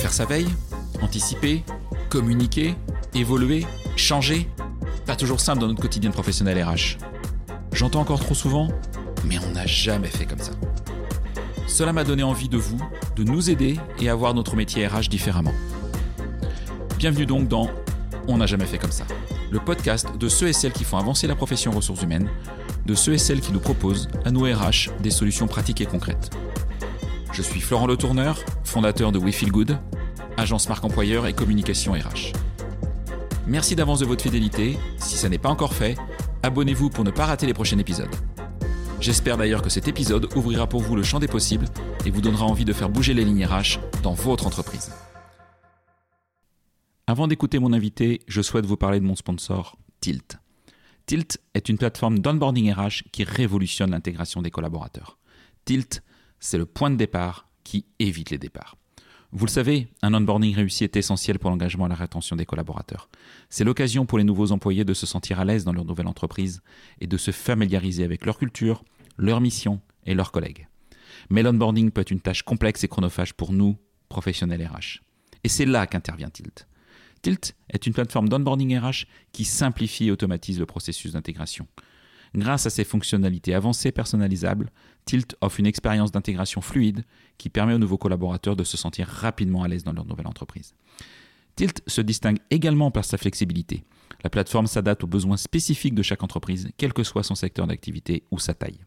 Faire sa veille, anticiper, communiquer, évoluer, changer, pas toujours simple dans notre quotidien de professionnel RH. J'entends encore trop souvent, mais on n'a jamais fait comme ça. Cela m'a donné envie de vous, de nous aider et à voir notre métier RH différemment. Bienvenue donc dans On n'a jamais fait comme ça, le podcast de ceux et celles qui font avancer la profession ressources humaines, de ceux et celles qui nous proposent, à nous RH, des solutions pratiques et concrètes. Je suis Florent Le Tourneur, fondateur de We Feel Good, agence marque employeur et communication RH. Merci d'avance de votre fidélité. Si ça n'est pas encore fait, abonnez-vous pour ne pas rater les prochains épisodes. J'espère d'ailleurs que cet épisode ouvrira pour vous le champ des possibles et vous donnera envie de faire bouger les lignes RH dans votre entreprise. Avant d'écouter mon invité, je souhaite vous parler de mon sponsor, Tilt. Tilt est une plateforme d'onboarding RH qui révolutionne l'intégration des collaborateurs. Tilt, c'est le point de départ qui évite les départs. Vous le savez, un onboarding réussi est essentiel pour l'engagement et la rétention des collaborateurs. C'est l'occasion pour les nouveaux employés de se sentir à l'aise dans leur nouvelle entreprise et de se familiariser avec leur culture, leur mission et leurs collègues. Mais l'onboarding peut être une tâche complexe et chronophage pour nous, professionnels RH. Et c'est là qu'intervient Tilt. Tilt est une plateforme d'onboarding RH qui simplifie et automatise le processus d'intégration. Grâce à ses fonctionnalités avancées personnalisables, Tilt offre une expérience d'intégration fluide qui permet aux nouveaux collaborateurs de se sentir rapidement à l'aise dans leur nouvelle entreprise. Tilt se distingue également par sa flexibilité. La plateforme s'adapte aux besoins spécifiques de chaque entreprise, quel que soit son secteur d'activité ou sa taille.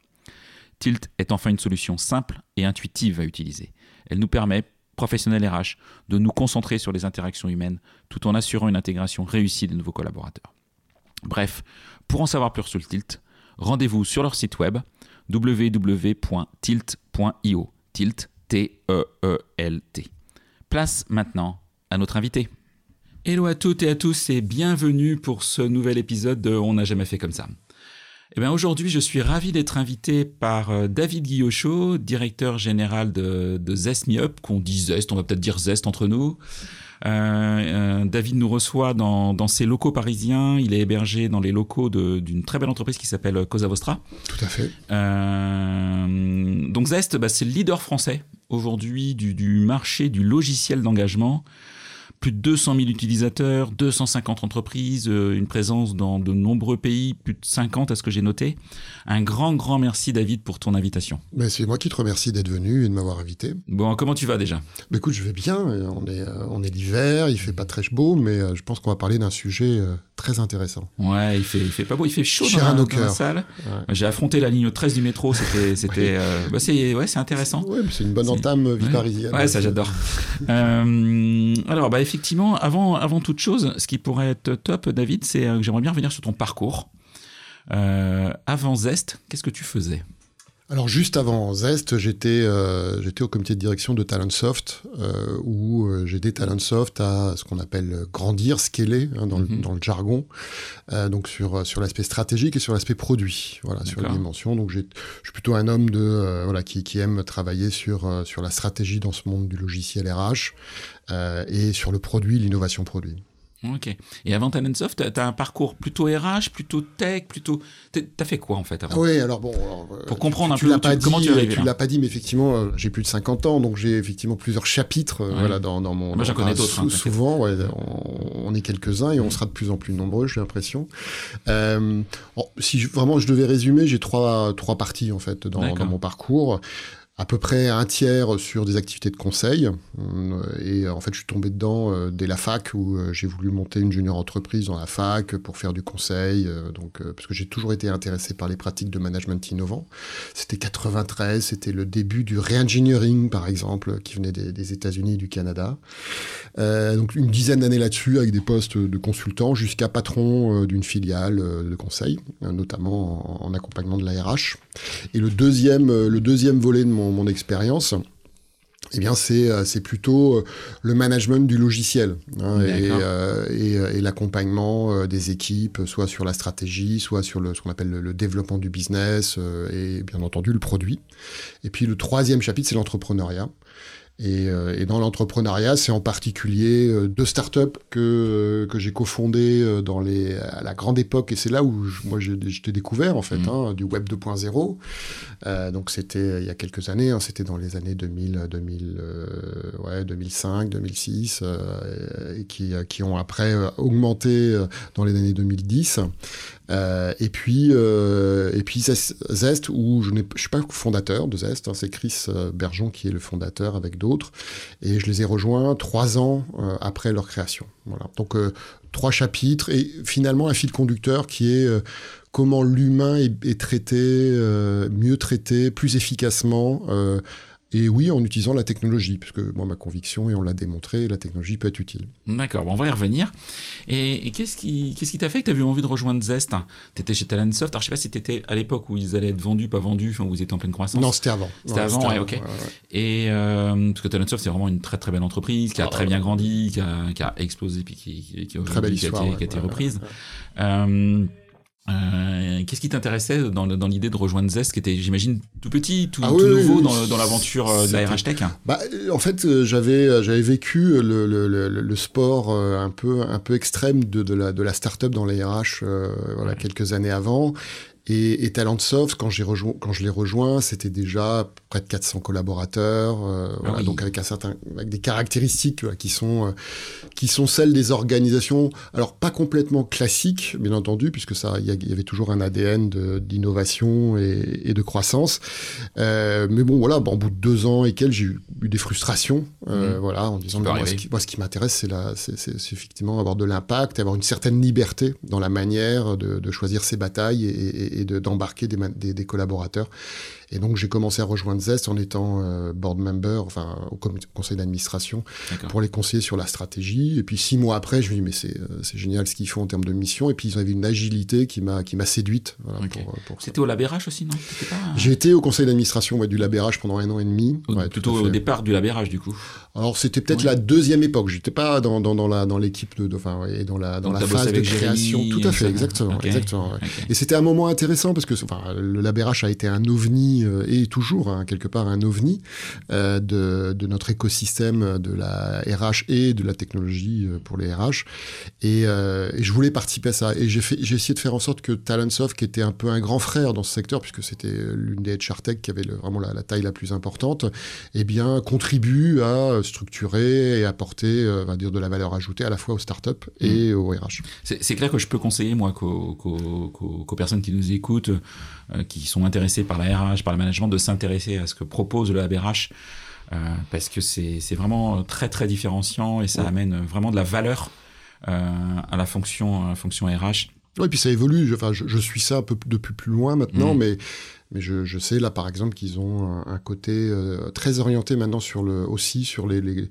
Tilt est enfin une solution simple et intuitive à utiliser. Elle nous permet, professionnels RH, de nous concentrer sur les interactions humaines tout en assurant une intégration réussie des nouveaux collaborateurs. Bref, pour en savoir plus sur le Tilt, rendez-vous sur leur site web www.tilt.io. Tilt, T-E-E-L-T. Place maintenant à notre invité. Hello à toutes et à tous et bienvenue pour ce nouvel épisode de On n'a jamais fait comme ça. Eh bien aujourd'hui, je suis ravi d'être invité par euh, David Guillochot, directeur général de, de Zest Me Up, qu'on dit Zest, on va peut-être dire Zest entre nous. Euh, euh, David nous reçoit dans, dans, ses locaux parisiens. Il est hébergé dans les locaux d'une très belle entreprise qui s'appelle Cosa Vostra. Tout à fait. Euh, donc Zest, bah, c'est le leader français aujourd'hui du, du, marché du logiciel d'engagement plus de 200 000 utilisateurs, 250 entreprises, euh, une présence dans de nombreux pays, plus de 50 à ce que j'ai noté. Un grand, grand merci David pour ton invitation. Ben, c'est moi qui te remercie d'être venu et de m'avoir invité. Bon, comment tu vas déjà? Ben, Écoute, je vais bien. On est, euh, on est l'hiver, il fait pas très beau, mais euh, je pense qu'on va parler d'un sujet très intéressant. Ouais, il fait, il fait pas beau, il fait chaud dans la, dans la, salle. Ouais. J'ai affronté la ligne 13 du métro, c'était, c'était, euh, bah c'est, ouais, c'est intéressant. Ouais, c'est une bonne entame vie ouais. parisienne. Ouais, ça j'adore. euh, alors, bah effectivement, avant, avant toute chose, ce qui pourrait être top, David, c'est que j'aimerais bien revenir sur ton parcours. Euh, avant Zest, qu'est-ce que tu faisais? Alors juste avant Zest, j'étais euh, j'étais au comité de direction de Talentsoft euh, où euh, j'ai aidé Talentsoft à ce qu'on appelle grandir, scaler hein, dans, mm -hmm. le, dans, le, jargon, euh, donc sur sur l'aspect stratégique et sur l'aspect produit, voilà sur les dimensions. Donc je suis plutôt un homme de euh, voilà qui, qui aime travailler sur sur la stratégie dans ce monde du logiciel RH euh, et sur le produit, l'innovation produit. Ok. Et avant Talentsoft, tu as un parcours plutôt RH, plutôt tech, plutôt. Tu as fait quoi en fait avant? Oui, alors bon. Alors, Pour comprendre tu, un peu tu, dit, comment tu es arrivé. Tu l'as pas dit, mais effectivement, euh, j'ai plus de 50 ans, donc j'ai effectivement plusieurs chapitres euh, Ouais. voilà, dans, dans mon. Moi, j'en connais d'autres, hein, souvent, ouais, on, on est quelques-uns et on sera de plus en plus nombreux, j'ai l'impression. Euh, bon, si je- vraiment je devais résumer, j'ai trois, trois parties en fait dans mon parcours à peu près un tiers sur des activités de conseil. Euh, Et en fait, je suis tombé dedans euh, dès la fac où euh, j'ai voulu monter une junior entreprise dans la fac pour faire du conseil. donc, parce que j'ai toujours été intéressé par les pratiques de management innovant. C'était 93, c'était le début du re-engineering, par exemple, qui venait des, États-Unis et du Canada. Donc, une dizaine d'années là-dessus avec des postes de consultant jusqu'à patron d'une filiale de conseil, notamment en, en accompagnement de la RH. Et le deuxième, le deuxième volet de mon, mon expérience, eh bien, c'est euh, c'est plutôt euh, le management du logiciel hein, et, euh, et, et l'accompagnement des équipes, soit sur la stratégie, soit sur le, ce qu'on appelle le, le développement du business et bien entendu le produit. Et puis le troisième chapitre, c'est l'entrepreneuriat. Et, et dans l'entrepreneuriat, c'est en particulier deux startups que, que j'ai cofondées dans les, à la grande époque, et c'est là où moi j'étais découvert en fait, mmh. hein, du web 2.0. donc c'était il y a quelques années, hein, c'était dans les années 2000, 2000 ouais, 2005, 2006, et qui, qui ont après augmenté dans les années 2010. Euh, et puis, euh, et puis Zest, où je ne suis pas fondateur de Zest, hein, c'est Chris euh, Bergeon qui est le fondateur avec d'autres, et je les ai rejoints trois ans après leur création. Voilà. Donc trois chapitres et finalement un fil conducteur qui est comment l'humain est, est, traité, mieux traité, plus efficacement et oui, en utilisant la technologie, puisque moi, ma conviction, et on l'a démontré, la technologie peut être utile. D'accord, bon, on va y revenir. Et, qu'est-ce qui qu'est-ce t'a fait que tu as eu envie de rejoindre Zest? Tu étais chez Talentsoft, alors je sais pas si tu étais à l'époque où ils allaient être vendus, pas vendus, enfin, où vous étiez en pleine croissance. Non, c'était avant. C'était avant, ouais, ok. Et euh, parce que Talentsoft, c'est vraiment une très très belle entreprise, qui a ah, très bien grandi, qui a, qui a explosé, puis qui, qui, qui, très belle histoire, qui a été, reprise. Euh, euh, qu'est-ce qui t'intéressait dans, dans l'idée de rejoindre Zest, qui était, j'imagine, tout petit, tout, ah nouveau dans, dans l'aventure euh, de la RH Tech bah, euh, En fait, j'avais, j'avais vécu le, le, le, le, sport un peu, un peu extrême de, de, la, de la start-up dans les RH voilà, quelques années avant. Et, et Talentsoft, quand, j'ai rejoint, quand je l'ai rejoint, c'était déjà près de 400 collaborateurs, euh, ah voilà, donc avec, un certain, avec des caractéristiques qui, sont, euh, qui sont celles des organisations, alors pas complètement classiques, bien entendu, puisque ça, il y, avait toujours un ADN d'innovation et, et, de croissance. Euh, mais bon, voilà, bon, au bout de deux ans et quelques, j'ai eu, des frustrations, euh, mmh. voilà, en disant, moi, ce qui, moi, ce qui m'intéresse, c'est, c'est, effectivement avoir de l'impact, avoir une certaine liberté dans la manière de, de choisir ses batailles et, et d'embarquer des, des, des, collaborateurs. Et donc j'ai commencé à rejoindre Zest en étant euh, board member, enfin au conseil d'administration, pour les conseiller sur la stratégie. Et puis six mois après, je me dis mais c'est euh, génial ce qu'ils font en termes de mission. Et puis ils avaient une agilité qui m'a qui m'a séduite. Voilà, euh, C'était au Labérage aussi, non? J'ai été au conseil d'administration ouais, du Labérage pendant un an et demi. plutôt au départ du Labérage du coup. Alors c'était peut-être la deuxième époque. J'étais pas dans, dans, dans la dans l'équipe de, enfin ouais, dans la dans la phase de création. Tout à fait, exactement, exactement. Et c'était un moment intéressant parce que enfin le Labérage a été un ovni euh, et toujours hein, quelque part un ovni euh, de, de, notre écosystème de la RH et de la technologie euh, pour les RH. Et, et je voulais participer à ça. Et j'ai essayé de faire en sorte que Talentsoft, qui était un peu un grand frère dans ce secteur, puisque c'était l'une des HR Tech qui avait le, vraiment la, taille la plus importante, eh bien, contribue à structurer et apporter, on va dire, de la valeur ajoutée à la fois aux startups et mmh. aux RH. C'est clair que je peux conseiller, moi, qu'aux personnes qui nous écoutent, qui sont intéressées par la RH, par le management de s'intéresser à ce que propose le ABRH euh, parce que c'est vraiment très très différenciant et ça amène vraiment de la valeur euh, à la fonction, fonction RH. Oui, puis ça évolue. Enfin, je, suis ça un peu depuis plus loin maintenant, mmh. mais mais je, je, sais là par exemple qu'ils ont un, côté euh, très orienté maintenant sur le aussi sur les les,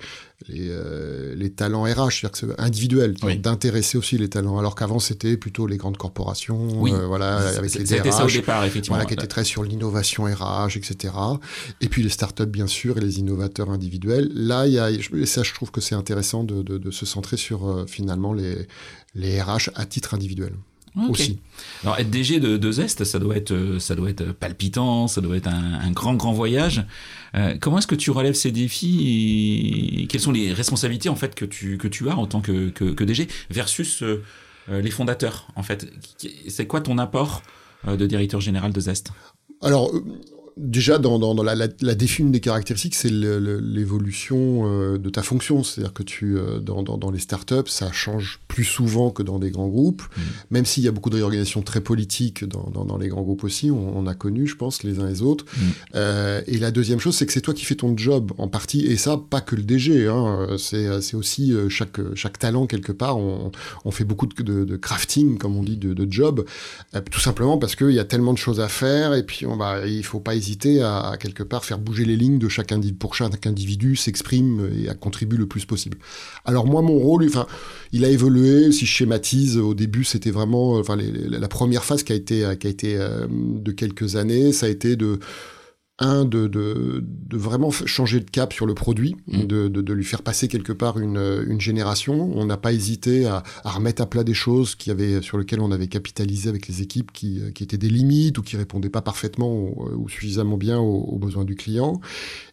les, euh, les talents RH, c'est-à-dire individuel, d'intéresser aussi les talents, alors qu'avant c'était plutôt les grandes corporations, oui. euh, voilà, avec les RH, ça au départ effectivement, voilà, qui étaient très sur l'innovation RH, etc. Et puis les startups bien sûr et les innovateurs individuels. Là, il y a, et ça je trouve que c'est intéressant de, de, de, se centrer sur finalement les les RH à titre individuel. Aussi. Alors être DG de, de, Zest, ça doit être, ça doit être palpitant, ça doit être un, un grand grand voyage. Euh, comment est-ce que tu relèves ces défis et quelles sont les responsabilités en fait que tu que tu as en tant que que, que DG versus euh, euh, les fondateurs en fait? C'est quoi ton apport euh, de directeur général de Zest? Alors déjà, dans, dans, dans la, la, la définition des caractéristiques, c'est l'évolution euh, de ta fonction. C'est-à-dire que tu, euh, dans, les startups, ça change plus souvent que dans des grands groupes. Mmh. Même s'il y a beaucoup de réorganisations très politiques dans, les grands groupes aussi, on, on, a connu, je pense, les uns les autres. Mmh. Euh, et la deuxième chose, c'est que c'est toi qui fais ton job en partie. Et ça, pas que le DG. Hein, c'est aussi chaque, chaque talent, quelque part. On, on fait beaucoup de, de, de, crafting, comme on dit, de, de job. Tout simplement parce qu'il y a tellement de choses à faire. Et puis, on va, il faut pas hésiter à, quelque part faire bouger les lignes de chaque individu pour chaque individu s'exprime et à contribuer le plus possible. Alors moi mon rôle, il a évolué. Si je schématise, au début c'était vraiment, enfin la première phase qui a été été euh, de quelques années, ça a été de un, de, de, de, vraiment changer de cap sur le produit, mmh. de, de, lui faire passer quelque part une, une génération. On n'a pas hésité à, à, remettre à plat des choses qui avaient, sur lesquelles on avait capitalisé avec les équipes qui, qui étaient des limites ou qui répondaient pas parfaitement ou, suffisamment bien aux, aux, besoins du client.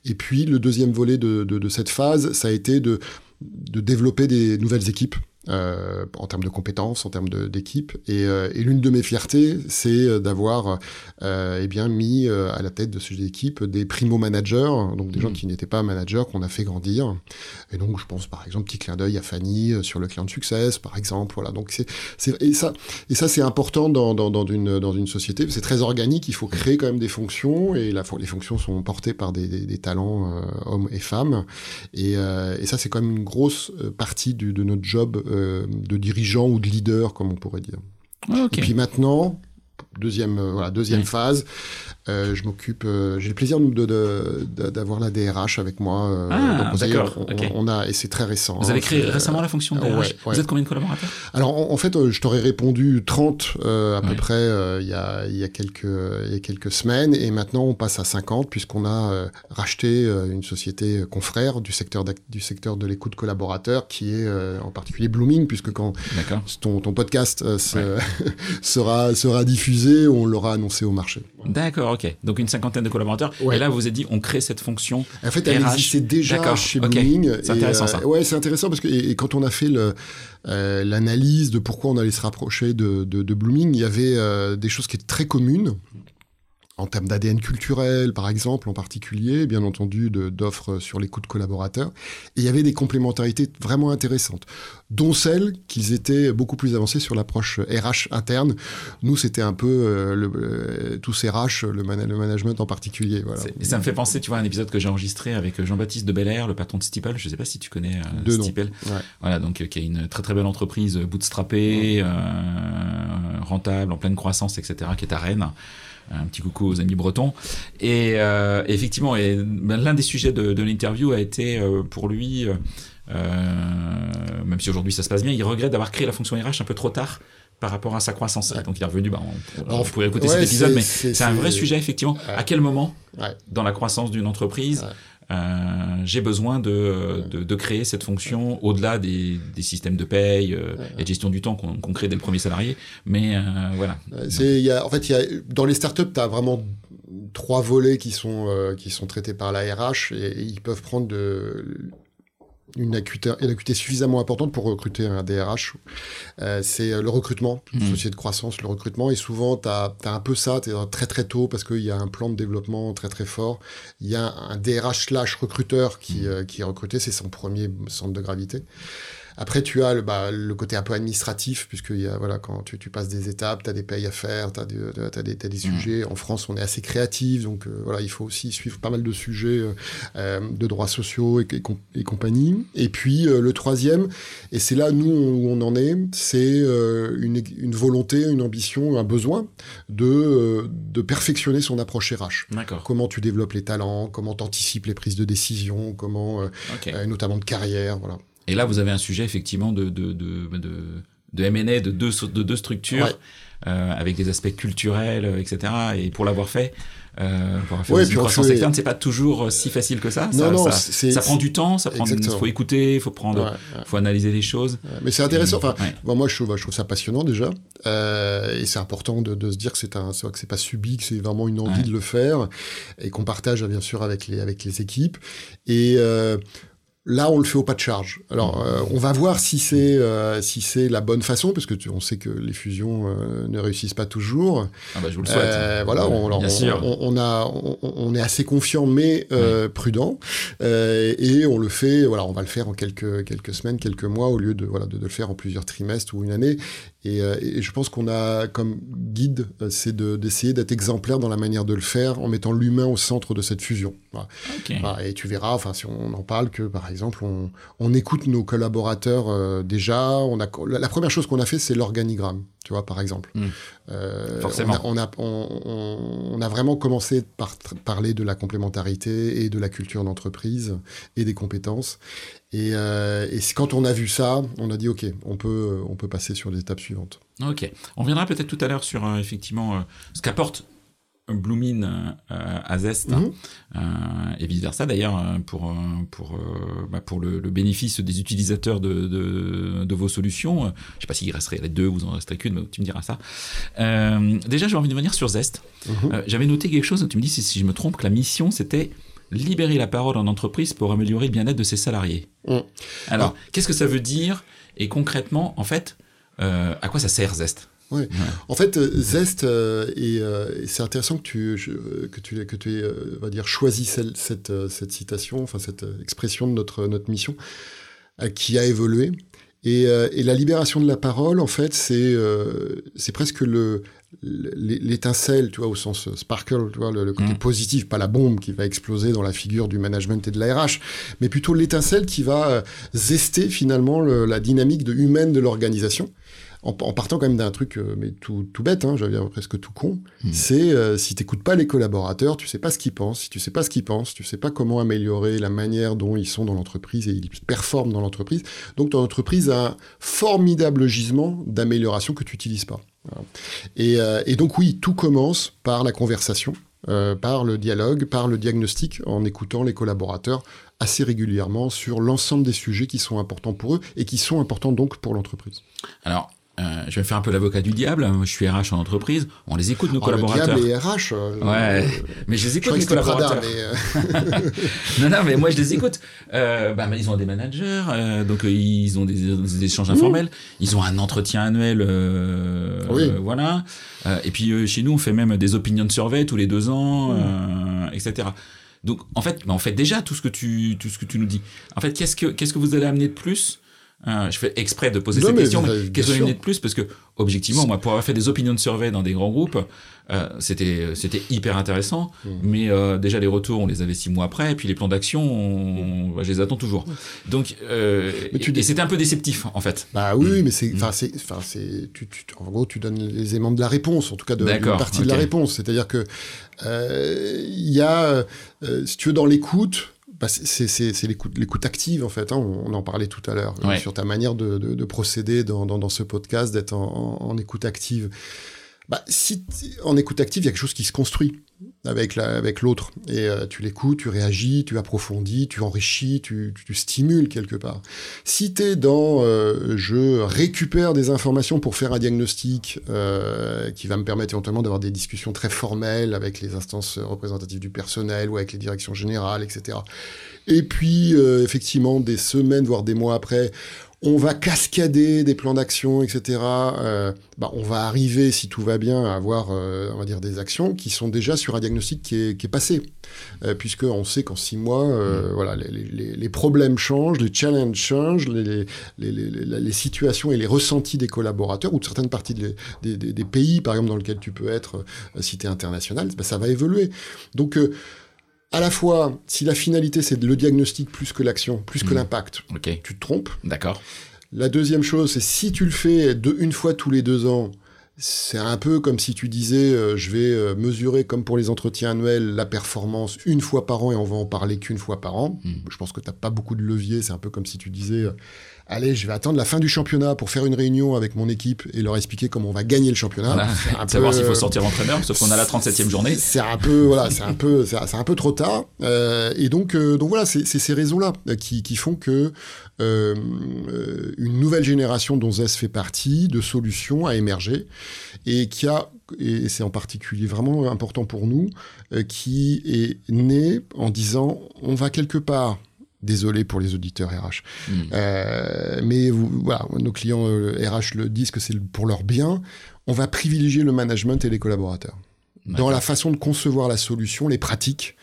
Et puis le deuxième volet de, de, de cette phase, ça a été de, de développer des nouvelles équipes euh, en termes de compétences, en termes d'équipe. Et, euh, et l'une de mes fiertés, c'est euh, d'avoir euh, eh bien mis à la tête de ces équipes des primo-managers, donc des mmh. gens qui n'étaient pas managers, qu'on a fait grandir. Et donc, je pense par exemple, petit clin d'œil à Fanny sur le client de succès, par exemple. Voilà. Donc, c'est et ça, et ça c'est important dans, dans, dans, une, dans une société. C'est très organique. Il faut créer quand même des fonctions et la, les fonctions sont portées par des, des, des talents hommes et femmes. Et, et ça, c'est quand même une grosse partie du, de notre job euh, de dirigeant ou de leader, comme on pourrait dire. Et puis maintenant, deuxième, euh, voilà, deuxième phase, euh, je m'occupe, euh, j'ai le plaisir d'avoir la DRH avec moi. Euh, ah, d'accord. On, a et c'est très récent. Vous avez hein, créé récemment la fonction de DRH. Vous êtes combien de collaborateurs? Alors en, fait, je t'aurais répondu 30 à peu près il y a il y a quelques il y a quelques semaines et maintenant on passe à 50 puisqu'on a racheté une société confrère du secteur du secteur de l'écoute collaborateur qui est en particulier Blooming puisque quand ton, ton podcast sera sera diffusé, on l'aura annoncé au marché. D'accord ok. Donc une cinquantaine de collaborateurs. Et là, vous avez dit, on crée cette fonction. En fait, elle existait déjà chez Blooming. C'est intéressant ça. Euh, ouais, c'est intéressant parce que et, quand on a fait euh, l'analyse de pourquoi on allait se rapprocher de, de, de Blooming, il y avait euh, des choses qui étaient très communes en termes d'ADN culturel, par exemple, en particulier, bien entendu, d'offres sur l'écoute collaborateurs. Et il y avait des complémentarités vraiment intéressantes, dont celle qu'ils étaient beaucoup plus avancés sur l'approche RH interne. Nous, c'était un peu euh, le, euh, tous RH, le, le, management en particulier. Voilà. Et ça me fait penser, tu vois, à un épisode que j'ai enregistré avec Jean-Baptiste de Belair, le patron de Steeple. Je ne sais pas si tu connais euh, Steeple. Voilà, donc qui est une très très belle entreprise bootstrappée, euh, rentable, en pleine croissance, etc., qui est à Rennes un petit coucou aux amis bretons. Et euh, effectivement, et, ben, l'un des sujets de, de l'interview a été euh, pour lui, euh, même si aujourd'hui ça se passe bien, il regrette d'avoir créé la fonction RH un peu trop tard par rapport à sa croissance. Donc il est revenu, bah, on, on, pourrait écouter cet épisode, mais c'est un vrai sujet effectivement. À quel moment, dans la croissance d'une entreprise, euh, j'ai besoin de, de, de, créer cette fonction au-delà des, des, systèmes de paye euh, et de gestion du temps qu'on crée dès le premier salarié. Mais euh, voilà. Y a, en fait, y a, dans les startups, tu as vraiment trois volets qui sont, euh, qui sont traités par la RH et, et ils peuvent prendre de une acuité, une acuité suffisamment importante pour recruter un DRH. Euh, c'est euh, le recrutement, mmh. société de croissance, le recrutement. Et souvent, tu as, as, un peu ça, tu es très très tôt parce qu'il y a un plan de développement très très fort. Il y a un DRH slash recruteur qui, mmh. euh, qui est recruté, c'est son premier centre de gravité. Après, tu as le, bah, le côté un peu administratif, puisque y a, voilà, quand tu, tu passes des étapes, tu as des payes à faire, tu as, as, des, as des mmh. sujets. En France, on est assez créatif, donc euh, voilà, il faut aussi suivre pas mal de sujets euh, euh de droits sociaux et, et, et, compagnie. Et puis, euh, le troisième, et c'est là, nous, où on en est, c'est une, une, volonté, une ambition, un besoin de, de perfectionner son approche RH. Comment tu développes les talents, comment tu anticipes les prises de décision, comment, okay. notamment de carrière, voilà. Et là, vous avez un sujet effectivement de, de, de, de, de M&A de deux, de deux structures, ouais. euh, avec des aspects culturels, euh, etc. Et pour l'avoir fait, euh, pour avoir fait ouais, une croissance fait... externe, c'est pas toujours si facile que ça. Non, ça, non, ça, ça prend du temps, ça prend, il faut écouter, il faut prendre, ouais, faut analyser les choses. Mais c'est intéressant. Enfin, bon, moi, je trouve, je trouve ça passionnant déjà, euh, et c'est important de, de, se dire que c'est un, que c'est pas subi, que c'est vraiment une envie de le faire, et qu'on partage bien sûr avec les avec les équipes. Et euh, Là, on le fait au pas de charge. Alors, euh, on va voir si c'est euh, si c'est la bonne façon, parce que tu, on sait que les fusions euh, ne réussissent pas toujours. Ah bah, je vous le souhaite. Euh, voilà, on, on, on, on, a, on, est assez confiant, mais oui. prudent, et on le fait. Voilà, on va le faire en quelques quelques semaines, quelques mois, au lieu de voilà de, de le faire en plusieurs trimestres ou une année. Et, et je pense qu'on a comme guide, c'est d'essayer d'être exemplaire dans la manière de le faire, en mettant l'humain au centre de cette fusion. Voilà. Okay. Voilà, et tu verras, enfin, si on en parle, que par exemple, on, on écoute nos collaborateurs euh, déjà. On a, la, première chose qu'on a fait, c'est l'organigramme, tu vois, par exemple. Mmh. Euh, Forcément. On a, on, on, on a, vraiment commencé par parler de la complémentarité et de la culture d'entreprise et des compétences. Et, euh, et quand on a vu ça, on a dit OK, on peut, on peut passer sur les étapes suivantes. Ok. On viendra peut-être tout à l'heure sur euh, effectivement ce qu'apporte Bloomin euh, à Zest Mhm. euh, et vice versa d'ailleurs euh, pour pour bah, pour le, le bénéfice des utilisateurs de, de, de vos solutions. Je sais pas s'il resterait les deux, vous en resterez qu'une, mais tu me diras ça. Euh, déjà, j'ai envie de venir sur Zest. Mhm. J'avais noté quelque chose. Tu me dis si, si je me trompe que la mission c'était libérer la parole en entreprise pour améliorer le bien-être de ses salariés. Mhm. Alors, qu'est-ce que ça veut dire et concrètement, en fait, à quoi ça sert Zest? En fait, euh, Zest, euh, et, euh, et c'est intéressant que tu, je- que tu, que tu aies, euh, va dire, choisi celle- cette, cette citation, enfin cette expression de notre, notre mission, qui a évolué. Et, et la libération de la parole, en fait, c'est c'est presque le l'é- l'étincelle, tu vois, au sens sparkle, tu vois, le, le côté Mhm. positif, pas la bombe qui va exploser dans la figure du management et de la RH, mais plutôt l'étincelle qui va zester finalement le- la dynamique de, humaine de l'organisation en, en partant quand même d'un truc euh, mais tout, tout bête, hein, j'allais dire presque tout con, Mhm. c'est euh, si t'écoutes pas les collaborateurs, tu sais pas ce qu'ils pensent, si tu sais pas ce qu'ils pensent, tu sais pas comment améliorer la manière dont ils sont dans l'entreprise et ils performent dans l'entreprise, donc ton entreprise a un formidable gisement d'amélioration que tu utilises pas. Et, euh, et donc oui, tout commence par la conversation, euh, par le dialogue, par le diagnostic, en écoutant les collaborateurs assez régulièrement sur l'ensemble des sujets qui sont importants pour eux et qui sont importants donc pour l'entreprise. Alors, euh, je vais faire un peu l'avocat du diable. Moi, Je suis RH en entreprise. On les écoute, nos Oh, le collaborateurs. diable et RH. euh, Ouais, euh, mais je les je écoute, crois mes Prada, collaborateurs. mais, euh, Non, non, mais moi, je les écoute. Bah, ils ont des managers, donc ils ont des, des échanges informels. Ils ont un entretien annuel, Oui. voilà. Et puis, chez nous, on fait même des opinion survey tous les deux ans, euh, etc. Donc, en fait, bah, on fait déjà tout ce que tu, tout ce que tu nous dis. En fait, qu'est-ce que, qu'est-ce que vous allez amener de plus Euh, je fais exprès de poser Non, cette mais question. mais avez- bien Qu'est-ce que vous allez sûr. amener de plus Parce que, objectivement, moi, pour avoir fait des opinion survey dans des grands groupes, euh, c'était, c'était hyper intéressant. Mm. Mais euh, déjà, les retours, on les avait six mois après. Et puis, les plans d'action, on- je les attends toujours. Donc, euh, tu et, c'était un peu déceptif, en fait. Bah oui, oui, mais c'est, Mm. enfin, c'est, enfin, c'est, tu, tu- en gros, tu donnes les éléments de la réponse, en tout cas de, D'accord, partie de la réponse. C'est-à-dire que euh, il y a, euh, si tu veux, dans l'écoute. Bah, c'est, c'est, c'est, c'est l'écoute, l'écoute active en fait. hein, on, on en parlait tout à l'heure euh, Ouais. sur ta manière de, de, de procéder dans, dans, dans ce podcast, d'être en, en, en écoute active. Bah, si en écoute active, il y a quelque chose qui se construit avec la, avec l'autre. Et euh, tu l'écoutes, tu réagis, tu approfondis, tu enrichis, tu, stimules quelque part. Si tu es dans euh, je récupère des informations pour faire un diagnostic euh, qui va me permettre éventuellement d'avoir des discussions très formelles avec les instances représentatives du personnel ou avec les directions générales, etc. Et puis, effectivement, des semaines, voire des mois après, on va cascader des plans d'action, etc. Euh, bah, on va arriver, si tout va bien, à avoir, euh, on va dire, des actions qui sont déjà sur un diagnostic qui est, qui est passé, euh, puisque on sait qu'en six mois, euh, voilà, les, les, les, problèmes changent, les challenges changent, les, les, les, situations et les ressentis des collaborateurs ou de certaines parties de des, des, des, pays, par exemple, dans lesquels tu peux être euh, cité international, bah, ça va évoluer. Donc euh, à la fois, si la finalité c'est le diagnostic plus que l'action, plus mmh. que l'impact, okay. tu te trompes. D'accord. La deuxième chose, c'est si tu le fais de, une fois tous les deux ans, c'est un peu comme si tu disais euh, je vais euh, mesurer comme pour les entretiens annuels la performance une fois par an et on va en parler qu'une fois par an. Mmh. Je pense que tu n'as pas beaucoup de levier, c'est un peu comme si tu disais euh, allez, je vais attendre la fin du championnat pour faire une réunion avec mon équipe et leur expliquer comment on va gagner le championnat. Voilà. Un Savoir peu, s'il faut sortir l'entraîneur, sauf qu'on a la 37e journée. C'est un peu, voilà, c'est un peu, c'est un peu trop tard. Euh, et donc, euh, donc voilà, c'est ces raisons-là qui, qui, font que euh, une nouvelle génération dont ZES fait partie de solutions a émergé et qui a, et c'est en particulier vraiment important pour nous, euh, qui est né en disant on va quelque part Désolé pour les auditeurs RH. Mmh. Euh, mais vous, voilà, nos clients euh, RH le disent que c'est pour leur bien. On va privilégier le management et les collaborateurs. Dans la façon de concevoir la solution, les pratiques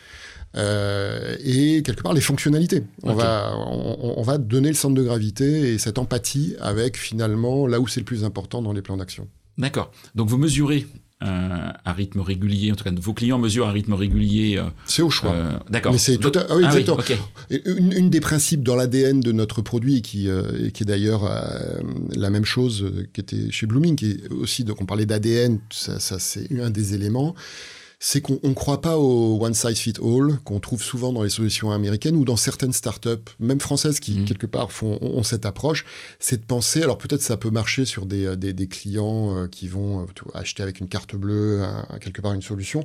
euh, et quelque part les fonctionnalités. On, okay. va, on, on, va donner le centre de gravité et cette empathie avec finalement là où c'est le plus important dans les plans d'action. D'accord. Donc vous mesurez euh, à rythme régulier, en tout cas vos clients mesurent à rythme régulier. Euh, c'est au choix. Euh, D'accord. Mais c'est tout à... ah oui, ah. Oui, okay. une, une, des principes dans l'ADN de notre produit et qui, euh, qui est d'ailleurs la même chose qui était chez Blooming, qui est aussi donc on parlait d'ADN, ça, ça c'est un des éléments. C'est qu'on ne croit pas au one size fit all qu'on trouve souvent dans les solutions américaines ou dans certaines startups, même françaises, qui mmh. quelque part font, ont cette approche. C'est de penser, alors peut-être ça peut marcher sur des, euh, des, des clients euh, qui vont euh, acheter avec une carte bleue quelque part une solution.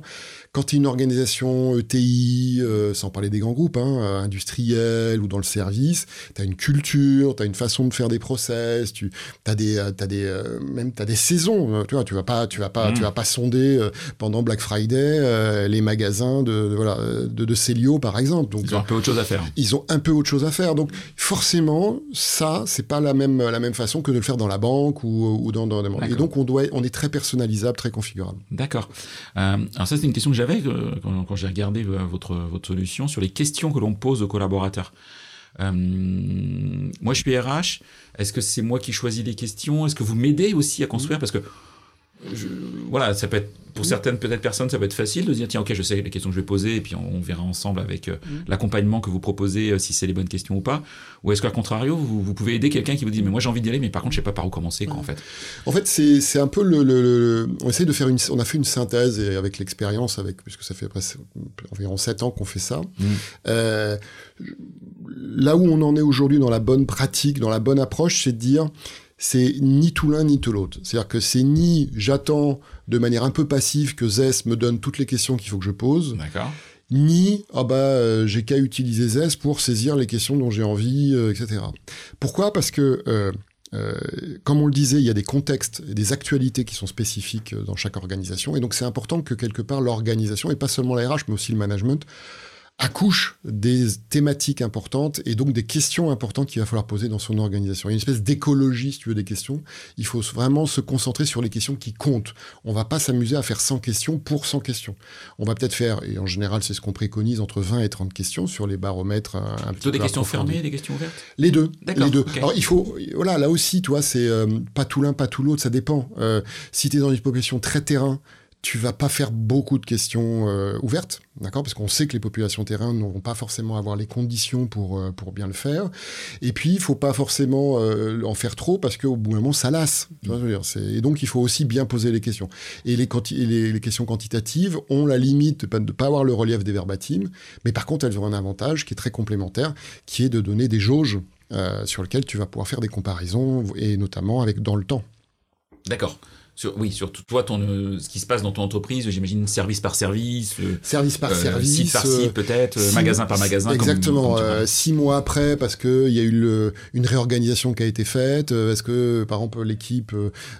Quand tu es une organisation ETI, sans parler des grands groupes, hein, industriels ou dans le service, tu as une culture, tu as une façon de faire des process, tu as des, as des, même as des saisons. Tu vois, tu vas pas, tu vas pas, tu mmh. vas pas sonder pendant Black Friday euh, les magasins de, voilà, de, de Célio, par exemple. Donc, ils ont un peu autre chose à faire. Ils ont un peu autre chose à faire. Donc, forcément, ça, c'est pas la même, la même façon que de le faire dans la banque ou, ou dans, dans Et donc, on, doit, on est très personnalisable, très configurable. D'accord. Euh, alors, ça, c'est une question que j'avais euh, quand, quand j'ai regardé votre, votre solution sur les questions que l'on pose aux collaborateurs. Euh, moi, je suis RH. Est-ce que c'est moi qui choisis les questions? Est-ce que vous m'aidez aussi à construire? Parce que voilà, ça peut être pour certaines peut-être personnes, ça peut être facile de dire tiens ok je sais les questions que je vais poser et puis on, verra ensemble avec euh, mm. l'accompagnement que vous proposez euh, si c'est les bonnes questions ou pas. Ou est-ce qu'à contrario vous, pouvez aider quelqu'un qui vous dit mais moi j'ai envie d'y aller mais par contre je sais pas par où commencer quoi, en fait. En fait c'est un peu le, on essaie de faire une on a fait une synthèse et avec l'expérience avec puisque ça fait presque environ 7 ans qu'on fait ça. Mm. Euh, là où on en est aujourd'hui dans la bonne pratique, dans la bonne approche, c'est de dire c'est ni tout l'un ni tout l'autre. C'est-à-dire que c'est ni j'attends de manière un peu passive que Zest me donne toutes les questions qu'il faut que je pose. Ni ah bah euh, j'ai qu'à utiliser Zest pour saisir les questions dont j'ai envie, euh, etc. Pourquoi? Parce que euh, comme on le disait, il y a des contextes et des actualités qui sont spécifiques dans chaque organisation, et donc c'est important que quelque part l'organisation, et pas seulement la RH, mais aussi le management, accouche des thématiques importantes et donc des questions importantes qu'il va falloir poser dans son organisation. Il y a une espèce d'écologie, si tu veux, des questions. Il faut vraiment se concentrer sur les questions qui comptent. On va pas s'amuser à faire 100 questions pour 100 questions. On va peut-être faire, et en général c'est ce qu'on préconise, entre 20 et 30 questions sur les baromètres un, petit peu des questions fermées, des questions ouvertes? Les deux. Les deux. Alors il faut, voilà, là aussi, toi, c'est euh, pas tout l'un, pas tout l'autre, ça dépend. Euh, si tu es dans une population très terrain, tu vas pas faire beaucoup de questions euh, ouvertes, d'accord? Parce qu'on sait que les populations terrain n'auront pas forcément avoir les conditions pour, euh, pour bien le faire. Et puis, il faut pas forcément euh, en faire trop parce qu'au bout d'un moment, ça lasse. et donc, il faut aussi bien poser les questions. Et les, questions quantitatives ont la limite de ne pas avoir le relief des verbatims, mais par contre, elles ont un avantage qui est très complémentaire, qui est de donner des jauges sur lesquelles tu vas pouvoir faire des comparaisons, et notamment avec dans le temps. D'accord oui, sur toi, ton, euh, ce qui se passe dans ton entreprise, j'imagine service par service. Euh, service par euh, service. Site par site, peut-être, magasin par magasin. Exactement. six mois après, parce qu'il y a eu une réorganisation qui a été faite. Est-ce que, par exemple, l'équipe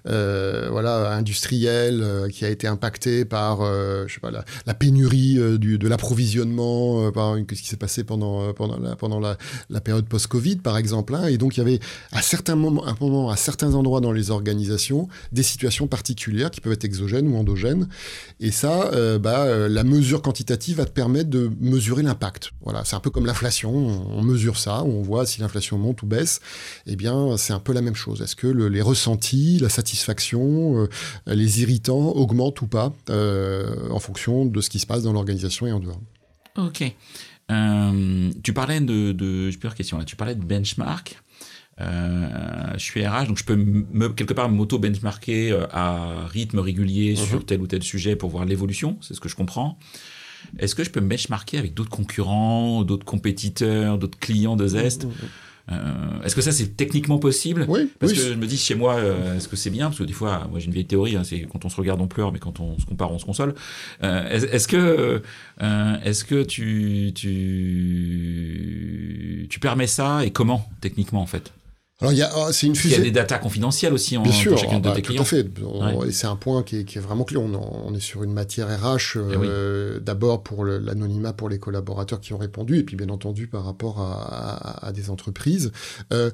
voilà, industrielle qui a été impactée par je sais pas, la, pénurie du, de l'approvisionnement, par ce qui s'est passé pendant, pendant, la, pendant la, la période post-Covid, par exemple. Hein, et donc, il y avait à certains moments, moment, à certains endroits dans les organisations, des situations particulières qui peuvent être exogènes ou endogènes. Et ça, euh, bah, euh, la mesure quantitative va te permettre de mesurer l'impact. Voilà, c'est un peu comme l'inflation. On, mesure ça, on voit si l'inflation monte ou baisse. Eh bien, c'est un peu la même chose. Est-ce que les ressentis, la satisfaction, euh, les irritants augmentent ou pas en fonction de ce qui se passe dans l'organisation et en dehors? Ok. tu parlais de, de, questions là. Tu parlais de benchmark. Euh, je suis RH, donc je peux me, quelque part m'auto-benchmarker euh, à rythme régulier mhm. sur tel ou tel sujet pour voir l'évolution, c'est ce que je comprends. Est-ce que je peux me benchmarker avec d'autres concurrents, d'autres compétiteurs, d'autres clients de Zest? Mhm. euh, Est-ce que ça c'est techniquement possible? Oui. Parce que je me dis chez moi, euh, est-ce que c'est bien? Parce que des fois, moi j'ai une vieille théorie, hein, c'est quand on se regarde on pleure, mais quand on se compare on se console. Euh, est-ce que, est-ce que tu, tu, tu permets ça et comment techniquement en fait? Alors il y a, ah, c'est une fusée. Il y a des datas confidentielles aussi en Bien sûr, chacun de bah, tes clients. Tout à fait. Et c'est un point qui est, qui est vraiment clé. On, on, est sur une matière RH eh euh, d'abord pour l'anonymat pour les collaborateurs qui ont répondu et puis bien entendu par rapport à, à, à des entreprises. Euh,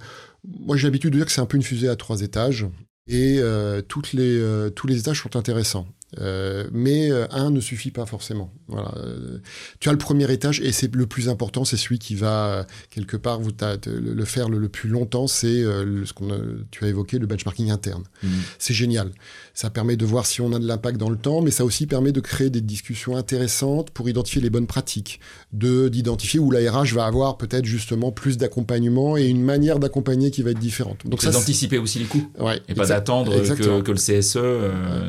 moi j'ai l'habitude de dire que c'est un peu une fusée à trois étages et euh, toutes les, tous les étages sont intéressants. Euh, mais euh, un ne suffit pas forcément. Voilà. Euh, tu as le premier étage et c'est le plus important, c'est celui qui va quelque part vous le, faire le, plus longtemps, c'est ce qu'on tu as évoqué le benchmarking interne. Mmh. C'est génial. Ça permet de voir si on a de l'impact dans le temps, mais ça aussi permet de créer des discussions intéressantes pour identifier les bonnes pratiques, de d'identifier où la RH va avoir peut-être justement plus d'accompagnement et une manière d'accompagner qui va être différente. Donc ça d'anticiper aussi les coûts ouais, et pas d'attendre que, que, le CSE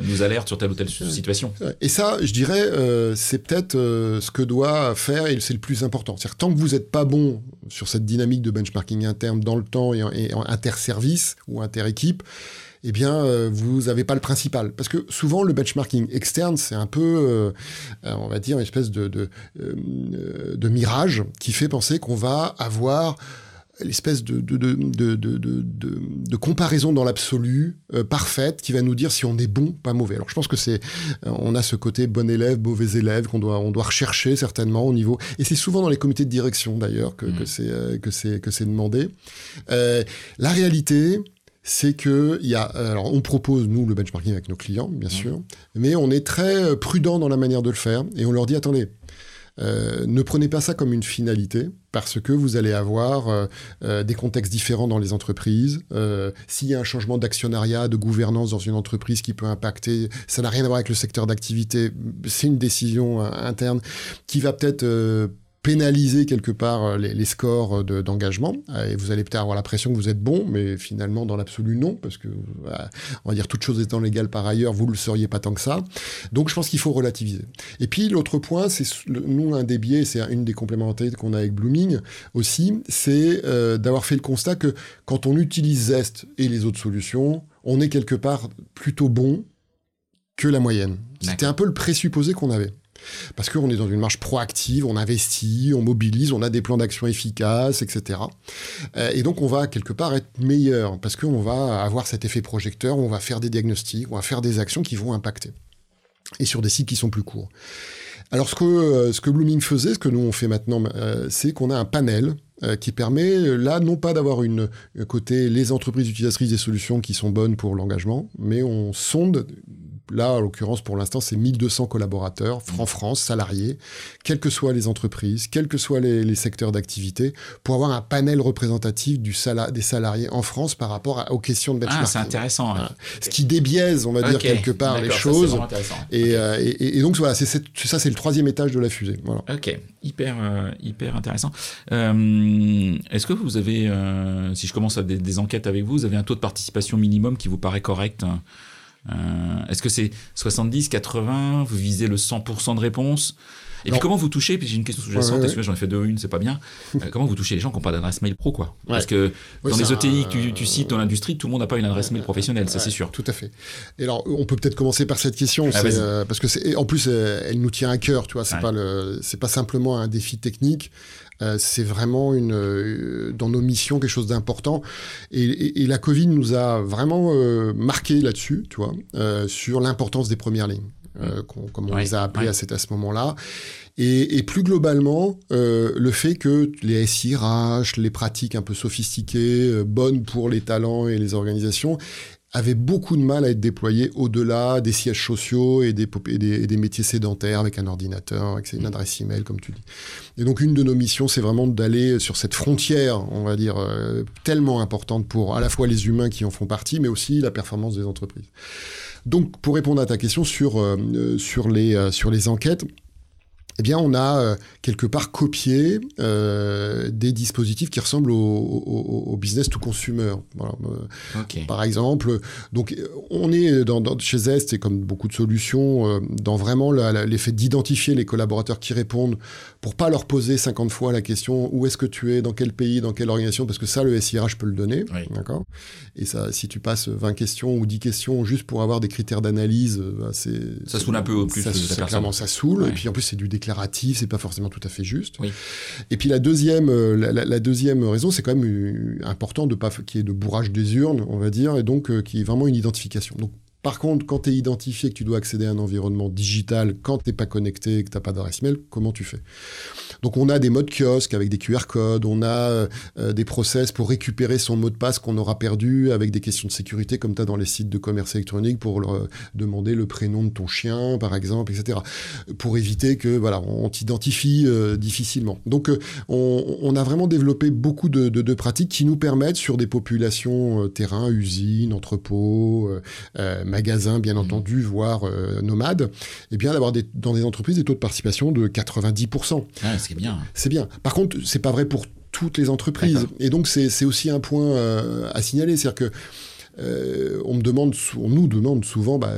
nous alerte sur tel ou tel sujet situation. Et ça, je dirais, c'est peut-être ce que doit faire et c'est le plus important. C'est-à-dire tant que vous n'êtes pas bon sur cette dynamique de benchmarking interne dans le temps et, et inter-service ou inter-équipe, eh bien, euh, vous n'avez pas le principal. Parce que souvent, le benchmarking externe, c'est un peu, euh, euh, on va dire, une espèce de, de, mirage qui fait penser qu'on va avoir l'espèce de, de, de, de, comparaison dans l'absolu parfaite qui va nous dire si on est bon, pas mauvais. Alors je pense que c'est, on a ce côté bon élève, mauvais élève qu'on doit, on doit rechercher certainement au niveau, et c'est souvent dans les comités de direction d'ailleurs que, que mmh. c'est que c'est que c'est demandé. la réalité, c'est que il y a, alors on propose nous le benchmarking avec nos clients, bien sûr, mais on est très euh, prudent dans la manière de le faire et on leur dit attendez. Euh, ne prenez pas ça comme une finalité parce que vous allez avoir euh, des contextes différents dans les entreprises. S'il y a un changement d'actionnariat, de gouvernance dans une entreprise qui peut impacter, ça n'a rien à voir avec le secteur d'activité. C'est une décision interne qui va peut-être pénaliser quelque part euh, les, scores d'engagement. Euh, et vous allez peut-être avoir l'impression que vous êtes bon, mais finalement, dans l'absolu, non, parce que, on va dire, toute chose étant légale par ailleurs, vous ne le seriez pas tant que ça. Donc, je pense qu'il faut relativiser. Et puis, l'autre point, c'est nous, un des biais, c'est une des complémentarités qu'on a avec Blooming aussi, c'est euh, d'avoir fait le constat que quand on utilise Zest et les autres solutions, on est quelque part plutôt bon que la moyenne. C'était un peu le présupposé qu'on avait. Parce qu'on est dans une marche proactive, on investit, on mobilise, on a des plans d'action efficaces, etc. Euh, et donc on va quelque part être meilleur, parce qu'on va avoir cet effet projecteur, on va faire des diagnostics, on va faire des actions qui vont impacter. Et sur des cycles qui sont plus courts. Alors ce que, euh, ce que Blooming faisait, ce que nous on fait maintenant, euh, c'est qu'on a un panel qui permet là non pas d'avoir une côté les entreprises utilisatrices des solutions qui sont bonnes pour l'engagement, mais on sonde là, en l'occurrence, pour l'instant, c'est 1200 collaborateurs, en France, salariés, quelles que soient les entreprises, quels que soient les, secteurs d'activité, pour avoir un panel représentatif du des salariés en France par rapport aux questions de benchmarking. Ah, c'est intéressant. Ce qui débiaise, on va dire, quelque part les choses. Euh, et, et, donc, voilà, c'est, ça, c'est le troisième étage de la fusée. Voilà. Ok, hyper, euh, hyper intéressant. Euh, est-ce que vous avez, si je commence à des, des, enquêtes avec vous, vous avez un taux de participation minimum qui vous paraît correct hein? Euh, Est-ce que c'est 70, 80 Vous visez le 100% de réponse? Et puis comment vous touchez, puis j'ai une question sous-jacente, ouais, j'en ai fait deux une, c'est pas bien. Euh, comment vous touchez les gens qui n'ont pas d'adresse mail pro, quoi? Parce que dans les ETI que tu, cites dans l'industrie, tout le monde n'a pas une adresse mail professionnelle, ça c'est sûr. Tout à fait. Et alors, on peut peut-être commencer par cette question, ah, euh, parce que en plus, elle nous tient à cœur, tu vois. C'est pas le, pas simplement un défi technique. Euh, c'est vraiment une, euh, dans nos missions quelque chose d'important. Et, la Covid nous a vraiment euh, marqué là-dessus, tu vois, sur l'importance des premières lignes, comme on les a appelées à, à ce moment-là. Et, plus globalement, le fait que les SIRH, les pratiques un peu sophistiquées, bonnes pour les talents et les organisations, avait beaucoup de mal à être déployé au-delà des sièges sociaux et des, des, métiers sédentaires avec un ordinateur, avec une adresse email, comme tu dis. Et donc, une de nos missions, c'est vraiment d'aller sur cette frontière, on va dire, euh, tellement importante pour à la fois les humains qui en font partie, mais aussi la performance des entreprises. Donc, pour répondre à ta question sur, euh, sur, les, euh, sur les enquêtes, eh bien, on a euh, quelque part copié euh, des dispositifs qui ressemblent au, business to consumer. Euh, par exemple, donc on est dans, chez Zest et comme beaucoup de solutions dans vraiment l'effet d'identifier les collaborateurs qui répondent pour pas leur poser 50 fois la question où est-ce que tu es, dans quel pays, dans quelle organisation, parce que ça le SIRH peut le donner, d'accord? Et ça, si tu passes 20 questions ou 10 questions juste pour avoir des critères d'analyse, bah, c'est ça saoule un peu au plus. Ça, clairement, ça saoule. Et puis en plus c'est du c'est pas forcément tout à fait juste. Et puis la deuxième, euh, la, deuxième raison, c'est quand même euh, important de pas qu'il y ait de bourrage des urnes, on va dire, et donc euh, qui est vraiment une identification. Donc par contre, quand tu es identifié que tu dois accéder à un environnement digital, quand tu n'es pas connecté, que tu n'as pas d'adresse mail, comment tu fais? Donc on a des modes kiosques avec des QR codes, on a euh, des process pour récupérer son mot de passe qu'on aura perdu avec des questions de sécurité comme tu as dans les sites de commerce électronique pour leur demander le prénom de ton chien, par exemple, etc. Pour éviter que voilà, on t'identifie euh, difficilement. Donc euh, on, a vraiment développé beaucoup de, pratiques qui nous permettent sur des populations terrain, usines, entrepôts, magasins, bien mmh. entendu, voire euh, nomades, et eh bien d'avoir dans des entreprises des taux de participation de 90%. Ah, c'est bien. C'est bien. Par contre, c'est pas vrai pour toutes les entreprises. Et donc, c'est aussi un point euh, à signaler. C'est-à-dire que on me demande, on nous demande souvent bah,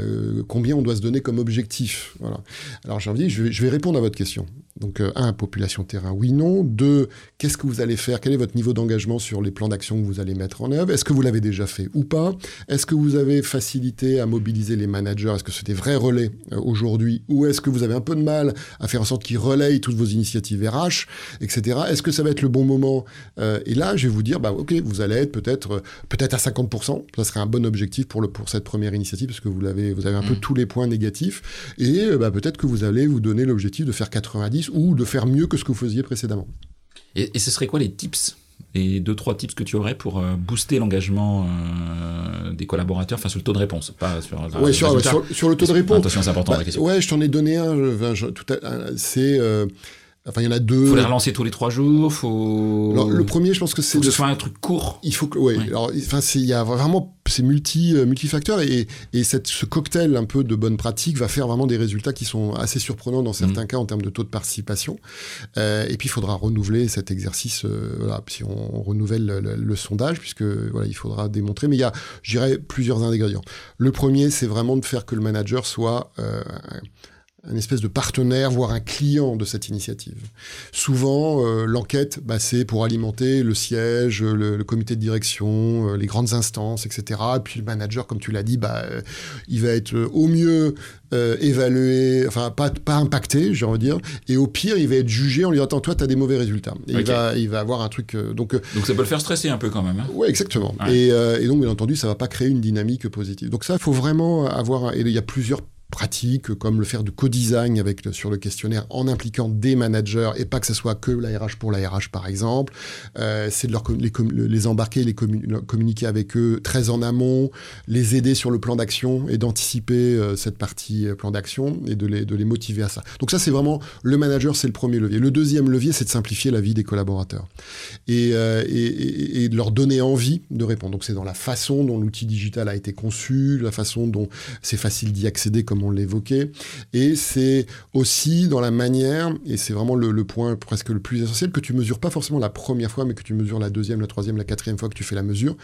combien on doit se donner comme objectif. Voilà. Alors j'ai envie, je vais, je vais répondre à votre question. Donc, un, population terrain, oui, non. Deux, qu'est-ce que vous allez faire? Quel est votre niveau d'engagement sur les plans d'action que vous allez mettre en œuvre? Est-ce que vous l'avez déjà fait ou pas? Est-ce que vous avez facilité à mobiliser les managers? Est-ce que c'est des vrais relais aujourd'hui? Ou est-ce que vous avez un peu de mal à faire en sorte qu'ils relayent toutes vos initiatives RH, etc. Est-ce que ça va être le bon moment Et là, je vais vous dire, bah, ok, vous allez être peut-être peut-être à 50%. Ça serait un bon objectif pour, le, pour cette première initiative, parce que vous, l'avez, vous avez un peu mmh. tous les points négatifs. Et bah, peut-être que vous allez vous donner l'objectif de faire 90 ou de faire mieux que ce que vous faisiez précédemment. Et, ce serait quoi les tips les deux trois tips que tu aurais pour euh, booster l'engagement euh, des collaborateurs, enfin sur le taux de réponse, pas sur, ouais, sur, le taux de réponse. Attention, c'est important la bah, question. Ouais, je t'en ai donné un. c'est euh, Enfin, il y en a deux. Faut les relancer tous les trois jours. Faut. Alors, le premier, je pense que c'est. de... que ce soit un truc court. Il faut que, ouais. Alors, enfin, il y a vraiment, c'est multi, euh, multifacteur et, et cette, ce cocktail un peu de bonnes pratiques va faire vraiment des résultats qui sont assez surprenants dans certains mmh. cas en termes de taux de participation. Euh, et puis, il faudra renouveler cet exercice. Euh, voilà, si on, renouvelle le, sondage, puisque voilà, il faudra démontrer. Mais il y a, je dirais, plusieurs ingrédients. Le premier, c'est vraiment de faire que le manager soit euh, un espèce de partenaire, voire un client de cette initiative. Souvent, euh, l'enquête, bah, c'est pour alimenter le siège, le, comité de direction, euh, les grandes instances, etc. Et puis le manager, comme tu l'as dit, bah, euh, il va être au mieux évalué, enfin pas, pas impacté, j'ai envie de dire, et au pire, il va être jugé en lui disant, attends, toi, tu as des mauvais résultats. Et il, va, il va avoir un truc... donc, donc ça peut le faire stresser un peu quand même. Hein oui, exactement. Et, et, donc, bien entendu, ça va pas créer une dynamique positive. Donc ça, il faut vraiment avoir... Et il y a plusieurs pratiques comme le faire du co-design avec sur le questionnaire en impliquant des managers et pas que ce soit que la RH pour la RH par exemple. Euh, c'est de les, embarquer, les communiquer avec eux très en amont, les aider sur le plan d'action et d'anticiper euh, cette partie euh, plan d'action et de les, de les motiver à ça. Donc ça c'est vraiment le manager, c'est le premier levier. Le deuxième levier, c'est de simplifier la vie des collaborateurs et, et, de leur donner envie de répondre. Donc c'est dans la façon dont l'outil digital a été conçu, la façon dont c'est facile d'y accéder on l'évoquait. Et c'est aussi dans la manière, et c'est vraiment le, point presque le plus essentiel, que tu mesures pas forcément la première fois, mais que tu mesures la deuxième, la troisième, la quatrième fois que tu fais la mesure.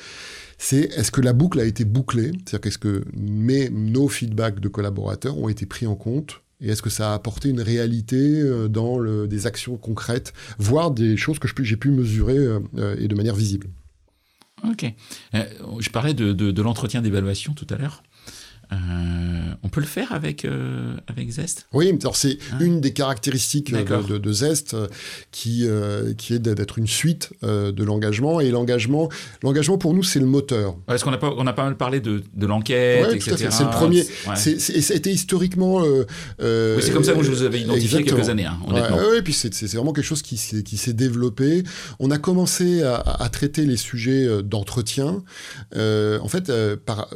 C'est est-ce que la boucle a été bouclée? C'est-à-dire qu'est-ce que mes, nos feedbacks de collaborateurs ont été pris en compte? Et est-ce que ça a apporté une réalité euh, dans des actions concrètes, voire des choses que j'ai pu mesurer euh, euh, et de manière visible? Ok. je parlais de l'entretien d'évaluation tout à l'heure. Euh, on peut le faire avec, euh, avec Zest? Oui, alors c'est hein une des caractéristiques de, de, Zest euh, qui, qui est d'être une suite de l'engagement. Et l'engagement, l'engagement pour nous, c'est le moteur. Parce qu'on a, pas, on a pas mal parlé de, de l'enquête, etc. C'est le premier. C'était historiquement. c'est comme ça que je vous avais identifié quelques années, hein. Oui, puis c'est vraiment quelque chose qui, qui s'est développé. On a commencé à, à traiter les sujets d'entretien, en fait, par,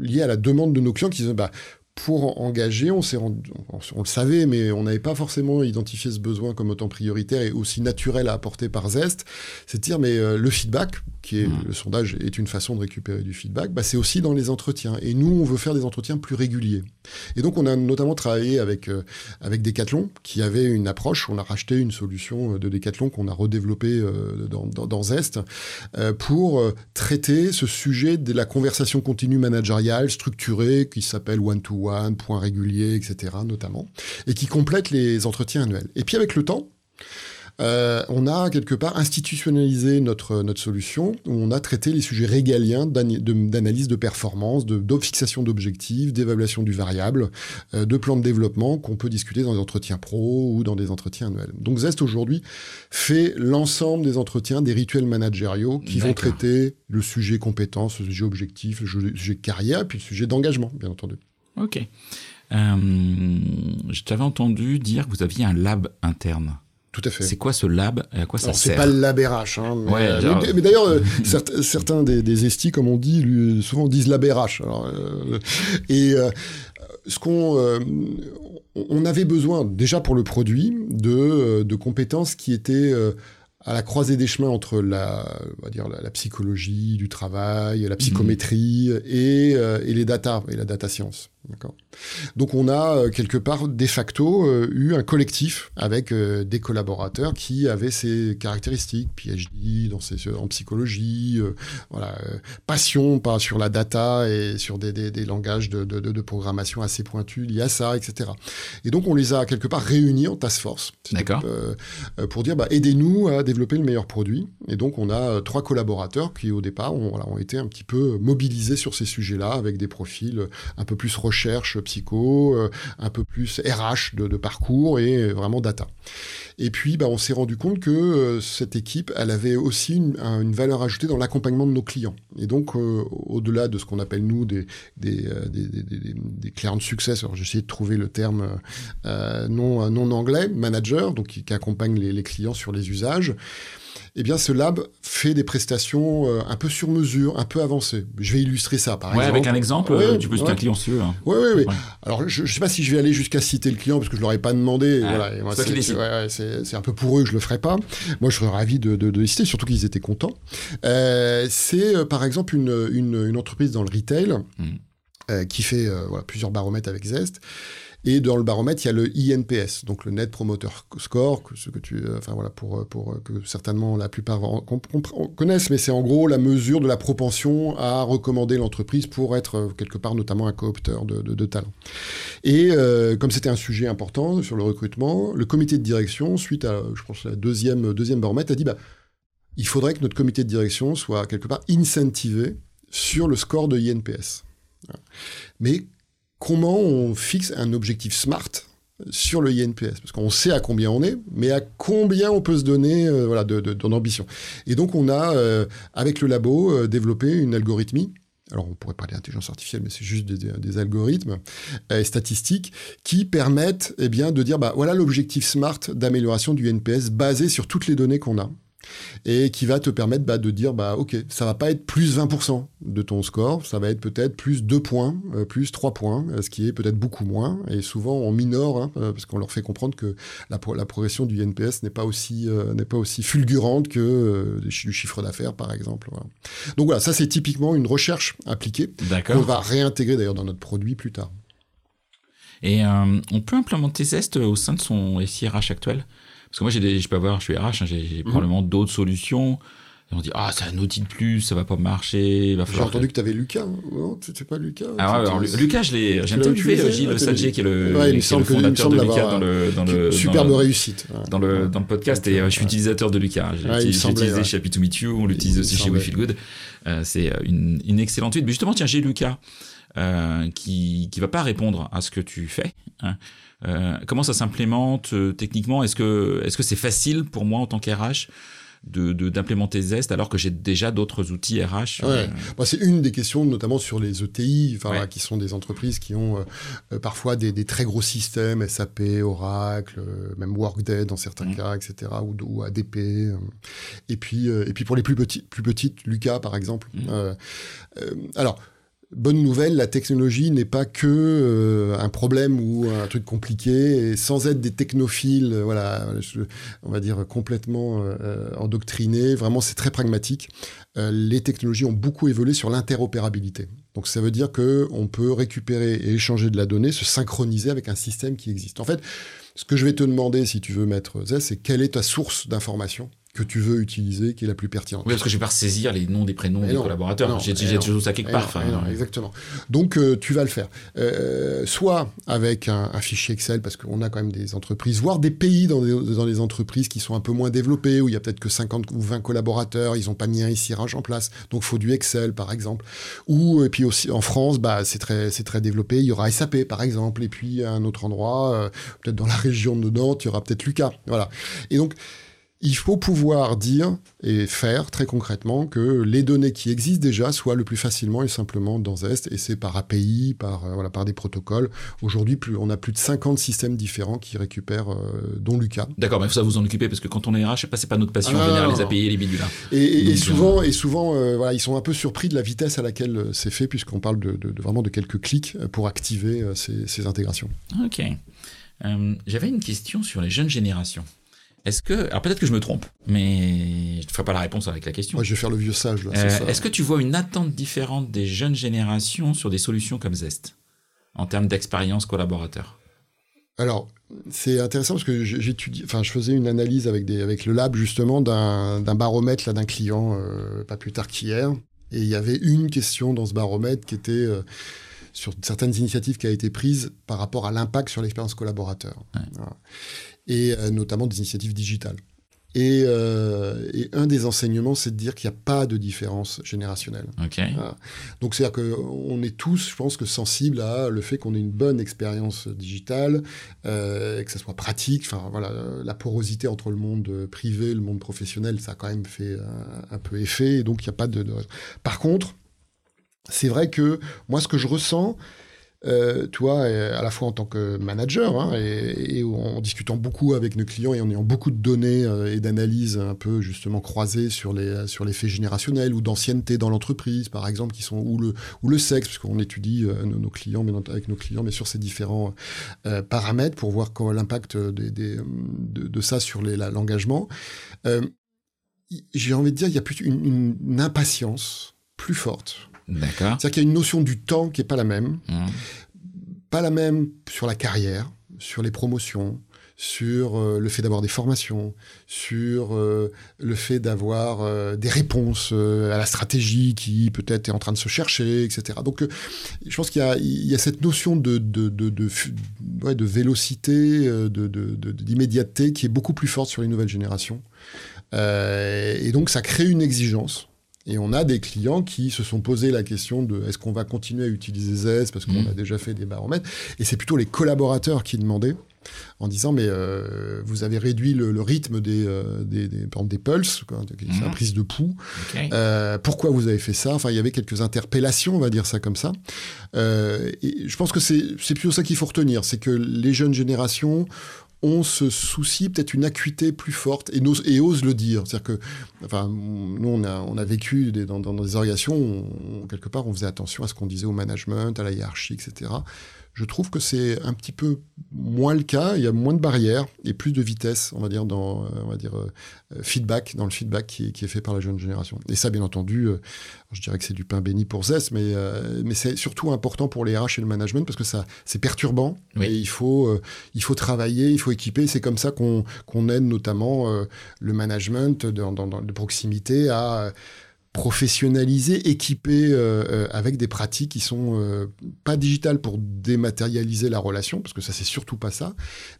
liés à la demande de nos clients qui disent bah, pour engager, on, le savait, mais on n'avait pas forcément identifié ce besoin comme autant prioritaire et aussi naturel à apporter par Zest. C'est de dire, mais euh, le feedback, qui est mmh. le sondage, est une façon de récupérer du feedback, bah, c'est aussi dans les entretiens. Et nous, on veut faire des entretiens plus réguliers. Et donc, on a notamment travaillé avec, euh, avec Decathlon, qui avait une approche. On a racheté une solution euh, de Decathlon qu'on a redéveloppée dans, dans, dans, Zest pour traiter ce sujet de la conversation continue managériale structurée qui s'appelle one-to-one one, points réguliers, etc., notamment, et qui complètent les entretiens annuels. Et puis avec le temps, euh, on a quelque part institutionnalisé notre, notre solution, où on a traité les sujets régaliens d'analyse de, performance, de, fixation d'objectifs, d'évaluation du variable, euh, de plan de développement qu'on peut discuter dans des entretiens pro ou dans des entretiens annuels. Donc Zest aujourd'hui fait l'ensemble des entretiens, des rituels managériaux qui vont traiter le sujet compétence, le sujet objectif, le sujet carrière, puis le sujet d'engagement, bien entendu. Ok. Euh, je t'avais entendu dire que vous aviez un lab interne. Tout à fait. C'est quoi ce lab et à quoi ça sert C'est pas le lab RH. Hein, mais, ouais, euh, mais, d'ailleurs, euh, certains, des, des, estis, comme on dit, lui, souvent disent lab RH. Alors, et ce qu'on on avait besoin déjà pour le produit de, de compétences qui étaient à la croisée des chemins entre la, on va dire la, psychologie du travail, la psychométrie et, et les data et la data science. Donc on a euh, quelque part de facto euh, eu un collectif avec euh, des collaborateurs qui avaient ces caractéristiques, PhD dans en psychologie, voilà, passion pas sur la data et sur des, des, langages de, de, de, programmation assez pointus liés à ça, etc. Et donc on les a quelque part réunis en task force. D'accord. pour dire bah, aidez-nous à développer le meilleur produit. Et donc on a trois collaborateurs qui au départ ont, voilà, ont été un petit peu mobilisés sur ces sujets-là avec des profils un peu plus recherche psycho, euh, un peu plus RH de, parcours et vraiment data. Et puis, bah, on s'est rendu compte que euh, cette équipe, elle avait aussi une, valeur ajoutée dans l'accompagnement de nos clients. Et donc, euh, au-delà de ce qu'on appelle nous des, clients de succès, alors essayé de trouver le terme non, non anglais, manager, donc qui, accompagne les, les clients sur les usages eh bien, ce lab fait des prestations euh, un peu sur mesure, un peu avancées. Je vais illustrer ça, par ouais, exemple. avec un exemple, euh, du coup, c'est un client sûr. Hein. Oui, oui, oui. Alors, je ne sais pas si je vais aller jusqu'à citer le client, parce que je ne l'aurais pas demandé. voilà, c'est un peu pour eux que je ne le ferai pas. Moi, je serais ravi de, de, de citer, surtout qu'ils étaient contents. Euh, c'est, par exemple, une, une, une, entreprise dans le retail hmm. qui fait voilà, plusieurs baromètres avec Zest et dans le baromètre, il y a le INPS, donc le Net Promoter Score, que, ce que tu, euh, voilà, pour, euh, pour euh, que certainement la plupart connaissent, mais c'est en gros la mesure de la propension à recommander l'entreprise pour être quelque part notamment un coopteur de, de, de talent. Et comme c'était un sujet important sur le recrutement, le comité de direction, suite à, je pense, la deuxième, deuxième baromètre, a dit bah, il faudrait que notre comité de direction soit quelque part incentivé sur le score de INPS. Mais comment on fixe un objectif SMART sur le INPS parce qu'on sait à combien on est, mais à combien on peut se donner euh, voilà. Et donc on a, euh, avec le labo, euh, développé une algorithmie. Alors on pourrait parler d'intelligence artificielle, mais c'est juste des, algorithmes statistiques qui permettent eh bien, de dire, bah, voilà l'objectif SMART d'amélioration du INPS basé sur toutes les données qu'on a et qui va te permettre bah, de dire bah ok ça va pas être plus 20% de ton score ça va être peut-être plus 2 points euh, plus 3 points euh, ce qui est peut-être beaucoup moins. Et souvent on minore hein, euh, parce qu'on leur fait comprendre que la, la progression du NPS n'est pas aussi n'est pas aussi fulgurante que du chiffre d'affaires par exemple donc voilà ça c'est typiquement une recherche appliquée qu'on va réintégrer d'ailleurs dans notre produit plus tard. Et on peut implémenter Zest au sein de son SIRH actuel? Parce que moi, j'ai je peux avoir, je suis RH, hein, j'ai mhm. probablement d'autres solutions. Et on dit, ah, c'est un outil de plus, ça va pas marcher. J'ai entendu que, tu avais Lucas. Hein. Non, c'est pas Lucas. Ah, alors, Lucas, je l'ai, j'ai interviewé Gilles Sadjier, qui est le, ouais, qui est le fondateur de Lucas dans le, dans le, superbe réussite. Dans le, dans le podcast. Et euh, je suis utilisateur de Lucas. J'ai utilisé chez Happy to Meet You, on l'utilise aussi chez We Feel Good. Euh, c'est euh, une, une excellente suite. Mais justement, tiens, j'ai Lucas. Euh, qui qui va pas répondre à ce que tu fais. Hein. Euh, comment ça s'implémente euh, techniquement? Est-ce que est-ce que c'est facile pour moi en tant qu'RH de, d'implémenter Zest alors que j'ai déjà d'autres outils RH ouais. Euh c'est une des questions, notamment sur les ETI, enfin, qui sont des entreprises qui ont parfois des, des, très gros systèmes, SAP, Oracle, même Workday dans certains mmh. cas, etc., ou, ou ADP. et puis, et puis pour les plus petites, plus petites, Lucas par exemple. Mmh. alors bonne nouvelle, la technologie n'est pas que euh, un problème ou un truc compliqué. Et sans être des technophiles, euh, voilà, on va dire complètement euh, endoctrinés, vraiment c'est très pragmatique. les technologies ont beaucoup évolué sur l'interopérabilité. Donc ça veut dire que on peut récupérer et échanger de la donnée, se synchroniser avec un système qui existe. En fait, ce que je vais te demander si tu veux mettre c'est quelle est ta source d'information que tu veux utiliser qui est la plus pertinente. Oui, parce que je vais pas saisir les noms des prénoms des collaborateurs. J'ai toujours ça quelque part. exactement. Donc, euh, tu vas le faire. Euh, soit avec un, fichier Excel, parce qu'on a quand même des entreprises, voire des pays dans des, dans des entreprises qui sont un peu moins développées, où il y a peut-être que 50 ou 20 collaborateurs, ils n'ont pas mis un ICRH en place. Donc, il faut du Excel, par exemple. Ou, et puis aussi, en France, bah, c'est très, très développé. Il y aura SAP, par exemple. Et puis, à un autre endroit, euh, peut-être dans la région de Nantes, il y aura peut-être Lucas. Voilà. Et donc, il faut pouvoir dire et faire très concrètement que les données qui existent déjà soient le plus facilement et simplement dans Zest, et c'est par API, par, euh, voilà, par des protocoles. Aujourd'hui, on a plus de 50 systèmes différents qui récupèrent, euh, dont Lucas. D'accord, mais il faut ça vous en occuper, parce que quand on est RH, c'est pas notre passion, ah, les API et les bidules. Et, et, souvent, et souvent euh, voilà, ils sont un peu surpris de la vitesse à laquelle c'est fait, puisqu'on parle de, vraiment de quelques clics pour activer ces, ces intégrations. Ok. J'avais une question sur les jeunes générations. Est-ce que, alors peut-être que je me trompe, mais je ne ferai pas la réponse avec la question. Je vais faire le vieux sage. Euh, est-ce que tu vois une attente différente des jeunes générations sur des solutions comme Zest en termes d'expérience collaborateur? Alors, c'est intéressant parce que j'étudie, enfin, je faisais une analyse avec, des, avec le lab justement d'un baromètre d'un client euh, pas plus tard qu'hier. Et il y avait une question dans ce baromètre qui était euh, sur certaines initiatives qui ont été prises par rapport à l'impact sur l'expérience collaborateur. Et euh, notamment des initiatives digitales. Euh, et, un des enseignements, c'est de dire qu'il n'y a pas de différence générationnelle. Donc, c'est-à-dire qu'on est tous, je pense, que sensibles à le fait qu'on ait une bonne expérience digitale, euh, que ça soit pratique. Enfin, voilà, la porosité entre le monde privé et le monde professionnel, ça a quand même fait un, peu effet. Et donc, il n'y a pas de, de... Par contre, c'est vrai que moi, ce que je ressens, euh, toi, à la fois en tant que manager hein, et, en discutant beaucoup avec nos clients et en ayant beaucoup de données euh, et d'analyses un peu justement croisées sur les, sur les faits générationnels ou d'ancienneté dans l'entreprise, par exemple, qui sont ou le, ou le sexe, puisqu'on étudie euh, nos, clients, mais avec nos clients, mais sur ces différents paramètres pour voir l'impact de, ça sur l'engagement. J'ai envie de dire, il y a plus une impatience plus forte D'accord. C'est-à-dire qu'il y a une notion du temps qui n'est pas la même. Mmh. Pas la même sur la carrière, sur les promotions, sur euh, le fait d'avoir des formations, sur euh, le fait d'avoir euh, des réponses à la stratégie qui peut-être est en train de se chercher, etc. Donc je pense qu'il y, y a, cette notion de, de, de, de, ouais, de vélocité, d'immédiateté qui est beaucoup plus forte sur les nouvelles générations. et donc ça crée une exigence et on a des clients qui se sont posé la question de est-ce qu'on va continuer à utiliser ZES parce qu'on mmh. a déjà fait des baromètres? Et c'est plutôt les collaborateurs qui demandaient en disant mais euh, vous avez réduit le, rythme des, euh, des, des, des, pulses, quoi, mmh. prise de pouls. Euh, pourquoi vous avez fait ça? Enfin, il y avait quelques interpellations, on va dire ça comme ça. et je pense que c'est plutôt ça qu'il faut retenir, c'est que les jeunes générations on se soucie peut-être une acuité plus forte et, ose le dire. C'est-à-dire que, enfin, nous, on a, vécu dans, des organisations, quelque part, on faisait attention à ce qu'on disait au management, à la hiérarchie, etc. Je trouve que c'est un petit peu moins le cas. Il y a moins de barrières et plus de vitesse, on va dire, dans euh, on va dire euh, feedback, dans le feedback qui, est fait par la jeune génération. Et ça, bien entendu, euh, je dirais que c'est du pain béni pour Zest, mais mais c'est surtout important pour les RH et le management parce que ça, c'est perturbant et il faut il faut travailler, il faut équiper. C'est comme ça qu'on qu'on aide notamment le management dans, dans, de proximité à professionnalisé, équipé euh, euh, avec des pratiques qui sont euh, pas digitales pour dématérialiser la relation, parce que ça c'est surtout pas ça,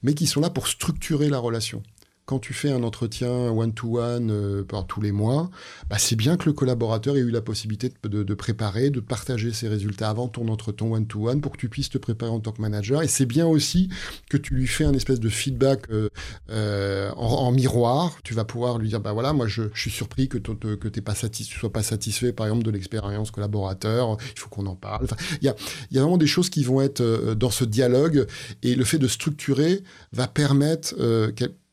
mais qui sont là pour structurer la relation quand tu fais un entretien one-to-one euh, par tous les mois, bah, c'est bien que le collaborateur ait eu la possibilité de, préparer, de partager ses résultats avant ton entretien one-to-one pour que tu puisses te préparer en tant que manager. Et c'est bien aussi que tu lui fais un espèce de feedback euh, euh, en, miroir. Tu vas pouvoir lui dire, bah voilà, moi je, suis surpris que, tu sois pas satisfait, par exemple, de l'expérience collaborateur. Il faut qu'on en parle. Il y a vraiment des choses qui vont être dans ce dialogue. Et le fait de structurer va permettre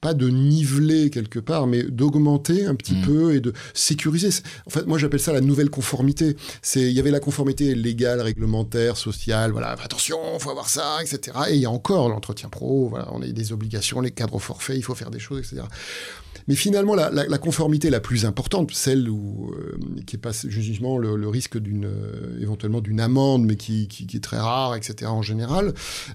pas de niveler quelque part, mais d'augmenter un petit mm. peu et de sécuriser. En fait, moi j'appelle ça la nouvelle conformité. C'est il y avait la conformité légale, réglementaire, sociale. Voilà, attention, faut avoir ça, etc. Et il y a encore l'entretien pro. Voilà, on a des obligations, les cadres forfaits, il faut faire des choses, etc. Mais finalement, la, conformité la plus importante, celle où, euh, qui est pas justement le, risque d'une euh, éventuellement d'une amende, mais qui, est très rare, etc. En général,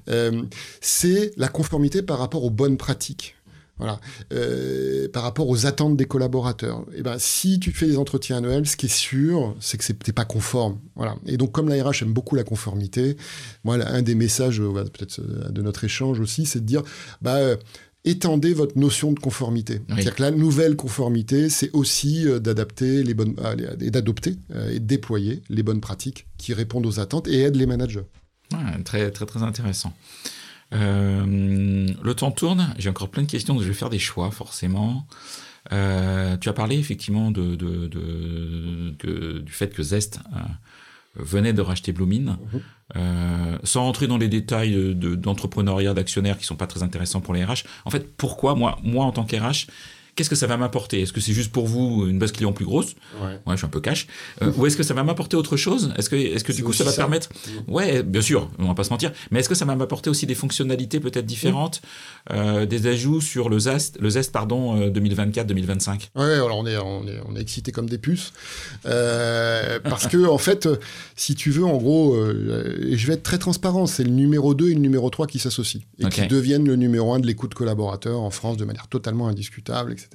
euh, c'est la conformité par rapport aux bonnes pratiques. Voilà. Euh, par rapport aux attentes des collaborateurs. Et eh ben, si tu fais des entretiens annuels, ce qui est sûr, c'est que t'es pas conforme. Voilà. Et donc, comme la RH aime beaucoup la conformité, moi, un des messages, euh, peut-être euh, de notre échange aussi, c'est de dire, bah, étendez votre notion de conformité. C'est-à-dire que la nouvelle conformité, c'est aussi d'adapter les bonnes, et d'adopter et de déployer les bonnes pratiques qui répondent aux attentes et aident les managers. très, très, très intéressant. Euh, le temps tourne, j'ai encore plein de questions, donc je vais faire des choix forcément. Euh, tu as parlé effectivement de, du fait que Zest euh, venait de racheter Bloomin. Mhm. sans rentrer dans les détails d'entrepreneuriat, d'actionnaires qui sont pas très intéressants pour les RH. En fait, pourquoi moi, moi en tant qu'RH, qu'est-ce que ça va m'apporter? Est-ce que c'est juste pour vous une base client plus grosse? Ouais. Ouais, je suis un peu cash. Euh, ou est-ce que ça va m'apporter autre chose? Est-ce que, est-ce que du coup ça va ça. permettre Ouais, bien sûr, on va pas se mentir. Mais est-ce que ça va m'apporter aussi des fonctionnalités peut-être différentes, euh, des ajouts sur le Zest, le Zest pardon, euh, 2024-2025 Ouais, alors on est, on est, on est excité comme des puces. Euh, parce que, en fait, euh, si tu veux, en gros, euh, et je vais être très transparent, c'est le numéro 2 et le numéro 3 qui s'associent. Et qui deviennent le numéro 1 de l'écoute collaborateur en France de manière totalement indiscutable, etc.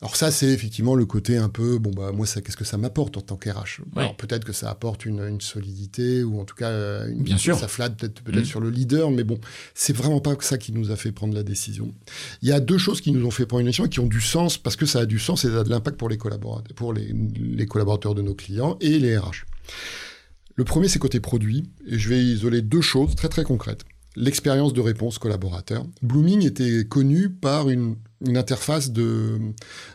Alors ça, c'est effectivement le côté un peu, bon, bah, moi, ça, qu'est-ce que ça m'apporte en tant qu'RH Ouais. Alors peut-être que ça apporte une, une solidité, ou en tout cas, euh, une, Bien sûr. ça flatte peut-être Mhm. sur le leader, mais bon, c'est vraiment pas ça qui nous a fait prendre la décision. Il y a deux choses qui nous ont fait prendre une décision et qui ont du sens, parce que ça a du sens et ça a de l'impact pour les collaborateurs, pour les, les collaborateurs de nos clients et les RH. Le premier, c'est côté produit, et je vais isoler deux choses très très concrètes. L'expérience de réponse collaborateur. Blooming était connu par une, une interface de,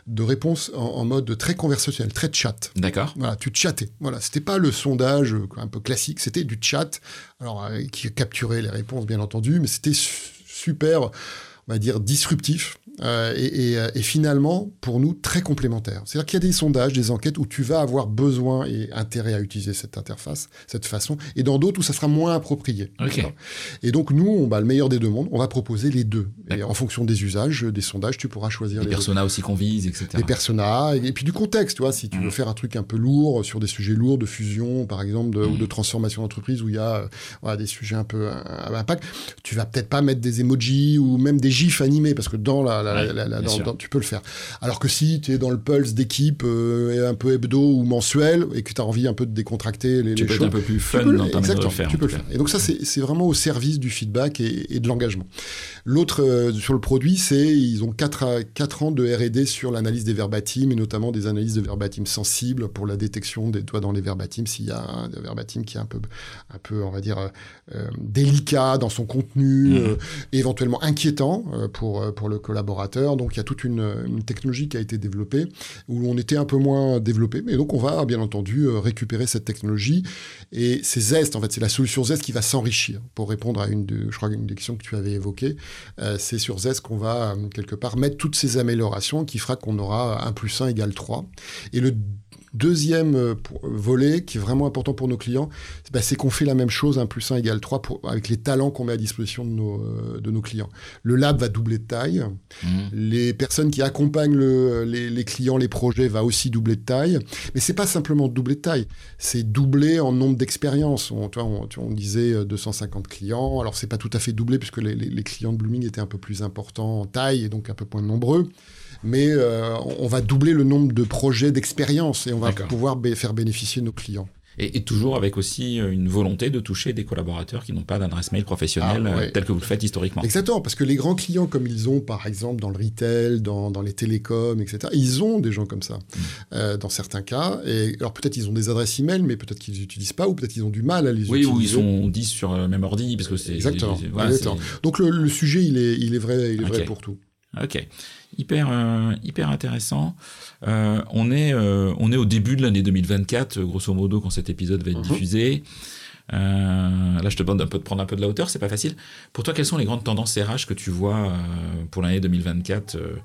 de réponse en, en mode très conversationnel, très chat. D'accord. Voilà, tu chattais. Voilà, c'était pas le sondage euh, un peu classique, c'était du chat. Alors, euh, qui capturait les réponses, bien entendu, mais c'était su- super, on va dire, disruptif. euh, et, et, euh, et finalement, pour nous, très complémentaire. C'est-à-dire qu'il y a des sondages, des enquêtes où tu vas avoir besoin et intérêt à utiliser cette interface, cette façon, et dans d'autres où ça sera moins approprié. Ok. D'accord Et donc, nous, on, bah, le meilleur des deux mondes, on va proposer les deux. Et en fonction des usages, des sondages, tu pourras choisir Les les deux personas aussi qu'on vise, etc. des personas et, et puis du contexte, tu vois, si tu veux faire un truc un peu lourd sur des sujets lourds de fusion, par exemple, de, ou Mhm. de transformation d'entreprise où il y a euh, voilà, des sujets un peu à, à impact, tu vas peut-être pas mettre des emojis ou même des gifs animés parce que dans la, la- Ouais, la- la- bien dans- sûr. dans- tu peux le faire. Alors que si tu es dans le pulse d'équipe euh, un peu hebdo ou mensuel et que tu as envie un peu de décontracter les, Tu les peux être choses, un peu plus tu fun peux dans ta de le exactement, faire. tu peux le faire. Et donc ça, c'est vraiment au service du feedback et, et de l'engagement. L'autre, euh, sur le produit, c'est ils ont 4, quatre ans de R&D sur l'analyse des verbatims et notamment des analyses de verbatims sensibles pour la détection des doigts dans les verbatims s'il y a un verbatim qui est un peu, un peu on va dire, euh, délicat dans son contenu, euh, et éventuellement inquiétant pour, euh, pour le collaborateur. Donc il y a toute une, technologie qui a été développée où on était un peu moins développé. Et donc on va bien entendu euh, récupérer cette technologie et c'est Zest, en fait, c'est la solution Zest qui va s'enrichir pour répondre à une, je crois, une des questions que tu avais évoquées. Euh, c'est sur Zest qu'on va, euh, quelque part, mettre toutes ces améliorations qui fera qu'on aura 1 plus 1 égale 3. Et le deuxième euh, pour- volet, qui est vraiment important pour nos clients, c'est bah, c'est qu'on fait la même chose, 1 plus 1 égale 3, pour, avec les talents qu'on met à disposition de nos, euh, de nos clients. Le lab va doubler de taille. Mhm. Les personnes qui accompagnent le- les, les clients, les projets, va aussi doubler de taille. Mais c'est pas simplement doubler de taille, c'est doubler en nombre d'expériences. On, disait euh, 250 clients. Alors c'est pas tout à fait doublé puisque les, les- les clients de Blooming étaient un peu plus importants en taille et donc un peu moins nombreux. Mais euh, on va doubler le nombre de projets d'expérience et on va pouvoir faire bénéficier nos clients. Et, et toujours avec aussi euh, une volonté de toucher des collaborateurs qui n'ont pas d'adresse mail professionnelle Ah, ouais. euh, telle que vous le faites historiquement. Exactement, parce que les grands clients, comme ils ont par exemple dans le retail, dans, dans les télécoms, etc., ils ont des gens comme ça, Mm. euh, dans certains cas. Et alors peut-être ils ont des adresses email, mais peut-être qu'ils n'utilisent pas, ou peut-être ils ont du mal à les Oui, utiliser. où ils sont 10 sur le même ordi, parce que c'est... Exactement, c'est- voilà, exactement. c'est- Donc le, le sujet, il est, il est vrai, il est vrai pour tout. Ok, hyper, euh, hyper intéressant. Euh, on, est, euh, on est au début de l'année 2024, euh, grosso modo, quand cet épisode va être Mhm. diffusé. Là, je te demande un peu de prendre un peu de la hauteur, c'est pas facile. Pour toi, quelles sont les grandes tendances RH que tu vois pour l'année 2024 euh,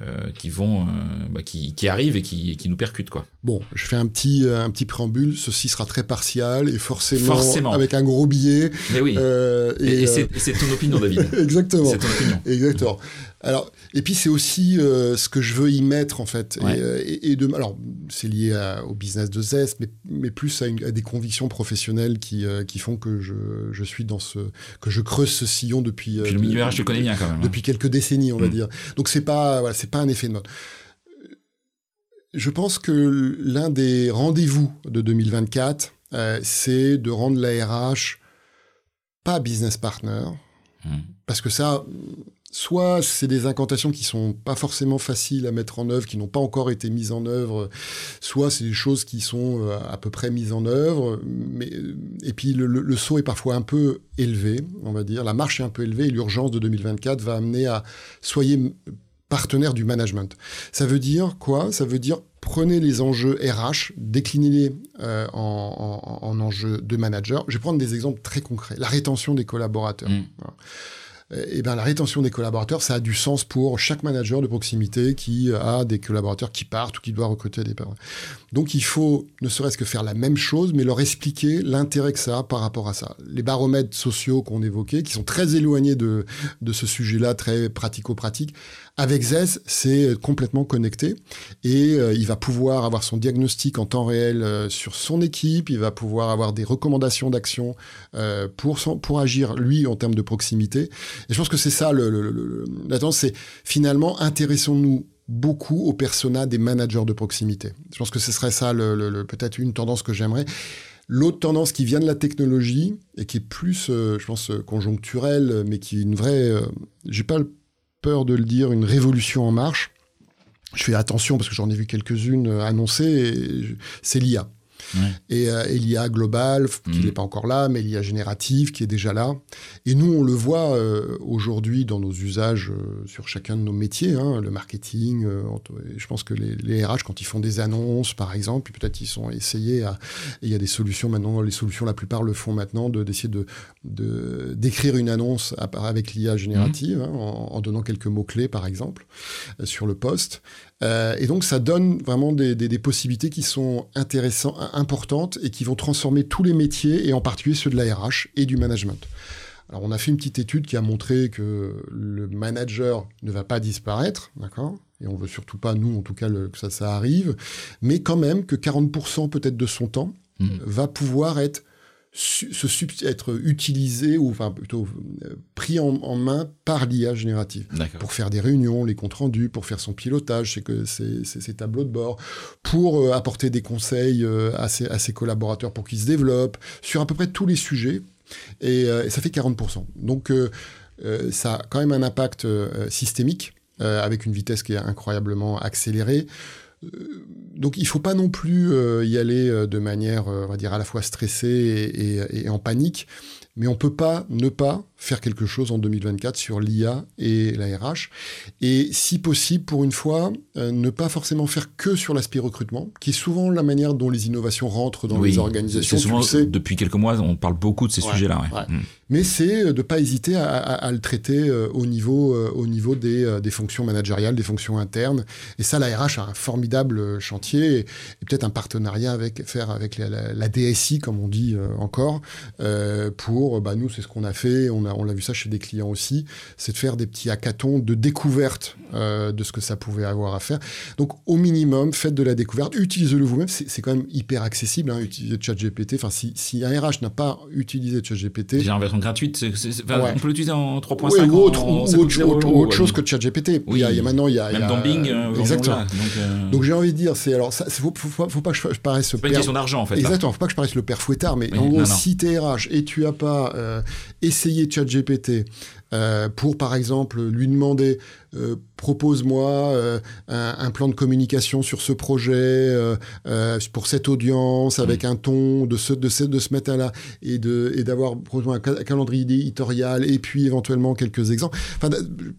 euh, qui vont, euh, bah, qui, qui arrivent et qui, qui nous percutent, quoi? Bon, je fais un petit, un petit préambule. Ceci sera très partial et forcément, Forcément. avec un gros billet. Mais oui, Euh, et, et c'est ton opinion, David. Exactement. c'est ton opinion. Exactement. Alors, et puis c'est aussi euh, ce que je veux y mettre en fait. Ouais. Et, euh, et- et de, alors, c'est lié à- au business de Zest, mais, mais plus à, une- à des convictions professionnelles qui, euh, qui font que je, je suis dans ce, que je creuse ce sillon depuis. Puis le de- milieu RH, tu le connais bien quand même. hein. depuis quelques décennies, on va Mm. dire. Donc c'est pas, voilà, c'est pas un effet de mode. Je pense que l'un des rendez-vous de 2024, euh, c'est de rendre la RH pas business partner, Mm. parce que ça, soit c'est des incantations qui sont pas forcément faciles à mettre en œuvre, qui n'ont pas encore été mises en œuvre, soit c'est des choses qui sont euh, à peu près mises en œuvre, mais et puis le, le- le saut est parfois un peu élevé, on va dire, la marche est un peu élevée et l'urgence de 2024 va amener à soyez partenaire du management. Ça veut dire quoi? Ça veut dire prenez les enjeux RH, déclinez-les euh, en, en- en enjeux de manager. Je vais prendre des exemples très concrets. La rétention des collaborateurs. Mm. Eh ben, la rétention des collaborateurs, ça a du sens pour chaque manager de proximité qui a des collaborateurs qui partent ou qui doit recruter des personnes. Donc il faut ne serait-ce que faire la même chose, mais leur expliquer l'intérêt que ça a par rapport à ça. Les baromètres sociaux qu'on évoquait, qui sont très éloignés de, de ce sujet-là, très pratico-pratique, avec ZES, c'est complètement connecté et euh, il va pouvoir avoir son diagnostic en temps réel euh, sur son équipe, il va pouvoir avoir des recommandations d'action euh, pour, pour agir, lui, en termes de proximité. Et je pense que c'est ça, le, la tendance, c'est finalement, intéressons-nous beaucoup au persona des managers de proximité. Je pense que ce serait ça peut-être une tendance que j'aimerais. L'autre tendance qui vient de la technologie et qui est plus, je pense, conjoncturelle, mais qui est une vraie, j'ai pas peur de le dire, une révolution en marche. Je fais attention parce que j'en ai vu quelques-unes annoncées, c'est l'IA. Et, euh, l'IA globale, qui n'est mm. pas encore là, mais l'IA générative, qui est déjà là. Et nous, on le voit euh, aujourd'hui dans nos usages euh, sur chacun de nos métiers, hein, le marketing. je pense que les, RH, quand ils font des annonces, par exemple, peut-être ils sont essayés à. Il y a des solutions maintenant, les solutions, la plupart le font maintenant, d'essayer de, de, d'écrire une annonce avec l'IA générative, mm. hein, en, en, donnant quelques mots-clés, par exemple, sur le poste. Euh, et donc ça donne vraiment des, possibilités qui sont intéressantes, importantes et qui vont transformer tous les métiers et en particulier ceux de la RH et du management. Alors on a fait une petite étude qui a montré que le manager ne va pas disparaître, d'accord? Et on veut surtout pas, nous en tout cas, que ça, ça arrive, mais quand même que 40% peut-être de son temps mmh. va pouvoir être se être utilisé ou enfin plutôt euh, pris en, main par l'IA générative. Pour faire des réunions, les comptes rendus, pour faire son pilotage, c'est que c'est ses tableaux de bord, pour euh, apporter des conseils euh, à, ses, à, ses, collaborateurs pour qu'ils se développent sur à peu près tous les sujets. Et, et ça fait 40%. Donc ça a quand même un impact systémique avec une vitesse qui est incroyablement accélérée donc il faut pas non plus euh, y aller euh, de manière, euh, dire, à la fois stressée et, en panique, mais on peut pas ne pas faire quelque chose en 2024 sur l'IA et la RH. Et si possible, pour une fois, euh, ne pas forcément faire que sur l'aspect recrutement, qui est souvent la manière dont les innovations rentrent dans les organisations. Souvent, depuis quelques mois, on parle beaucoup de ces sujets-là. Mm. Mais c'est euh, de ne pas hésiter à, le traiter euh, au niveau, au niveau des, des, fonctions managériales, des fonctions internes. Et ça, la RH a un formidable chantier et, peut-être un partenariat avec faire avec la, DSI, comme on dit encore, pour, bah, nous, c'est ce qu'on a fait. On a on l'a vu ça chez des clients aussi, c'est de faire des petits hackathons de découverte euh, de ce que ça pouvait avoir à faire. Donc au minimum, faites de la découverte, utilisez-le vous-même, c'est quand même hyper accessible, hein, utiliser ChatGPT. Enfin, si, si, un RH n'a pas pas ChatGPT... Déjà en version gratuite, on peut l'utiliser en 3.5 ou autre, ou autre, chose que ChatGPT. Oui, il, y a, maintenant, il y a... Même dans Bing. Euh, exactement. donc, euh, donc j'ai envie de dire, c'est alors, ça, faut, faut, faut, pas que je, paraisse... C'est pas une question d'argent en fait. Exactement, faut pas que je paraisse le père fouettard, mais en gros, si t'es RH et tu as pas essayé ChatGPT euh, pour, par exemple, lui demander euh, propose-moi euh, un, plan de communication sur ce projet, euh, pour cette audience, avec mm. un ton de ce, de ce, de ce matin-là, et d'avoir et un, un calendrier éditorial, et puis éventuellement quelques exemples. Enfin,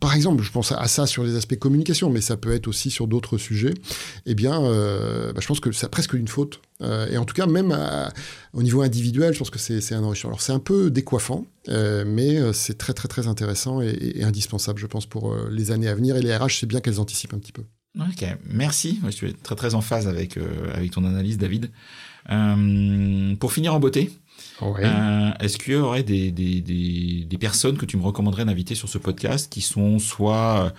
par exemple, je pense à ça sur les aspects communication, mais ça peut être aussi sur d'autres sujets. Eh bien, bah, je pense que c'est presque une faute. et en tout cas, même au niveau individuel, je pense que c'est un enrichissement. Alors, c'est un peu décoiffant, mais c'est très, très, très intéressant et, et, indispensable, je pense, pour les années à venir. Et les RH, c'est bien qu'elles anticipent un petit peu. Ok, merci. Je suis très très en phase avec, euh, avec ton analyse, David. Euh, pour finir en beauté, euh, est-ce qu'il y aurait des, des, des, personnes que tu me recommanderais d'inviter sur ce podcast qui sont soit,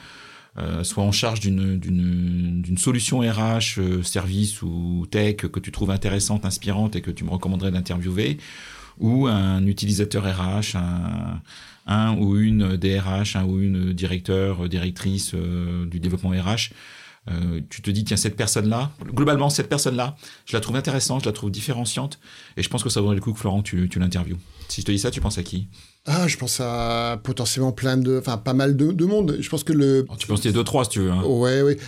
soit en charge d'une solution RH, service ou tech que tu trouves intéressante, inspirante et que tu me recommanderais d'interviewer, ou un utilisateur RH, un un ou une DRH, un ou une directeur, directrice euh, du développement RH, euh, tu te dis, tiens, cette personne-là, globalement, cette personne-là, je la trouve intéressante, je la trouve différenciante, et je pense que ça vaudrait le coup que Florent, tu, tu. Si je te dis ça, tu penses à qui? Ah, je pense à potentiellement plein de, enfin pas mal de, de monde. Je pense que le. tu penses qu'il y a deux trois si tu veux. Hein. Ouais, ouais.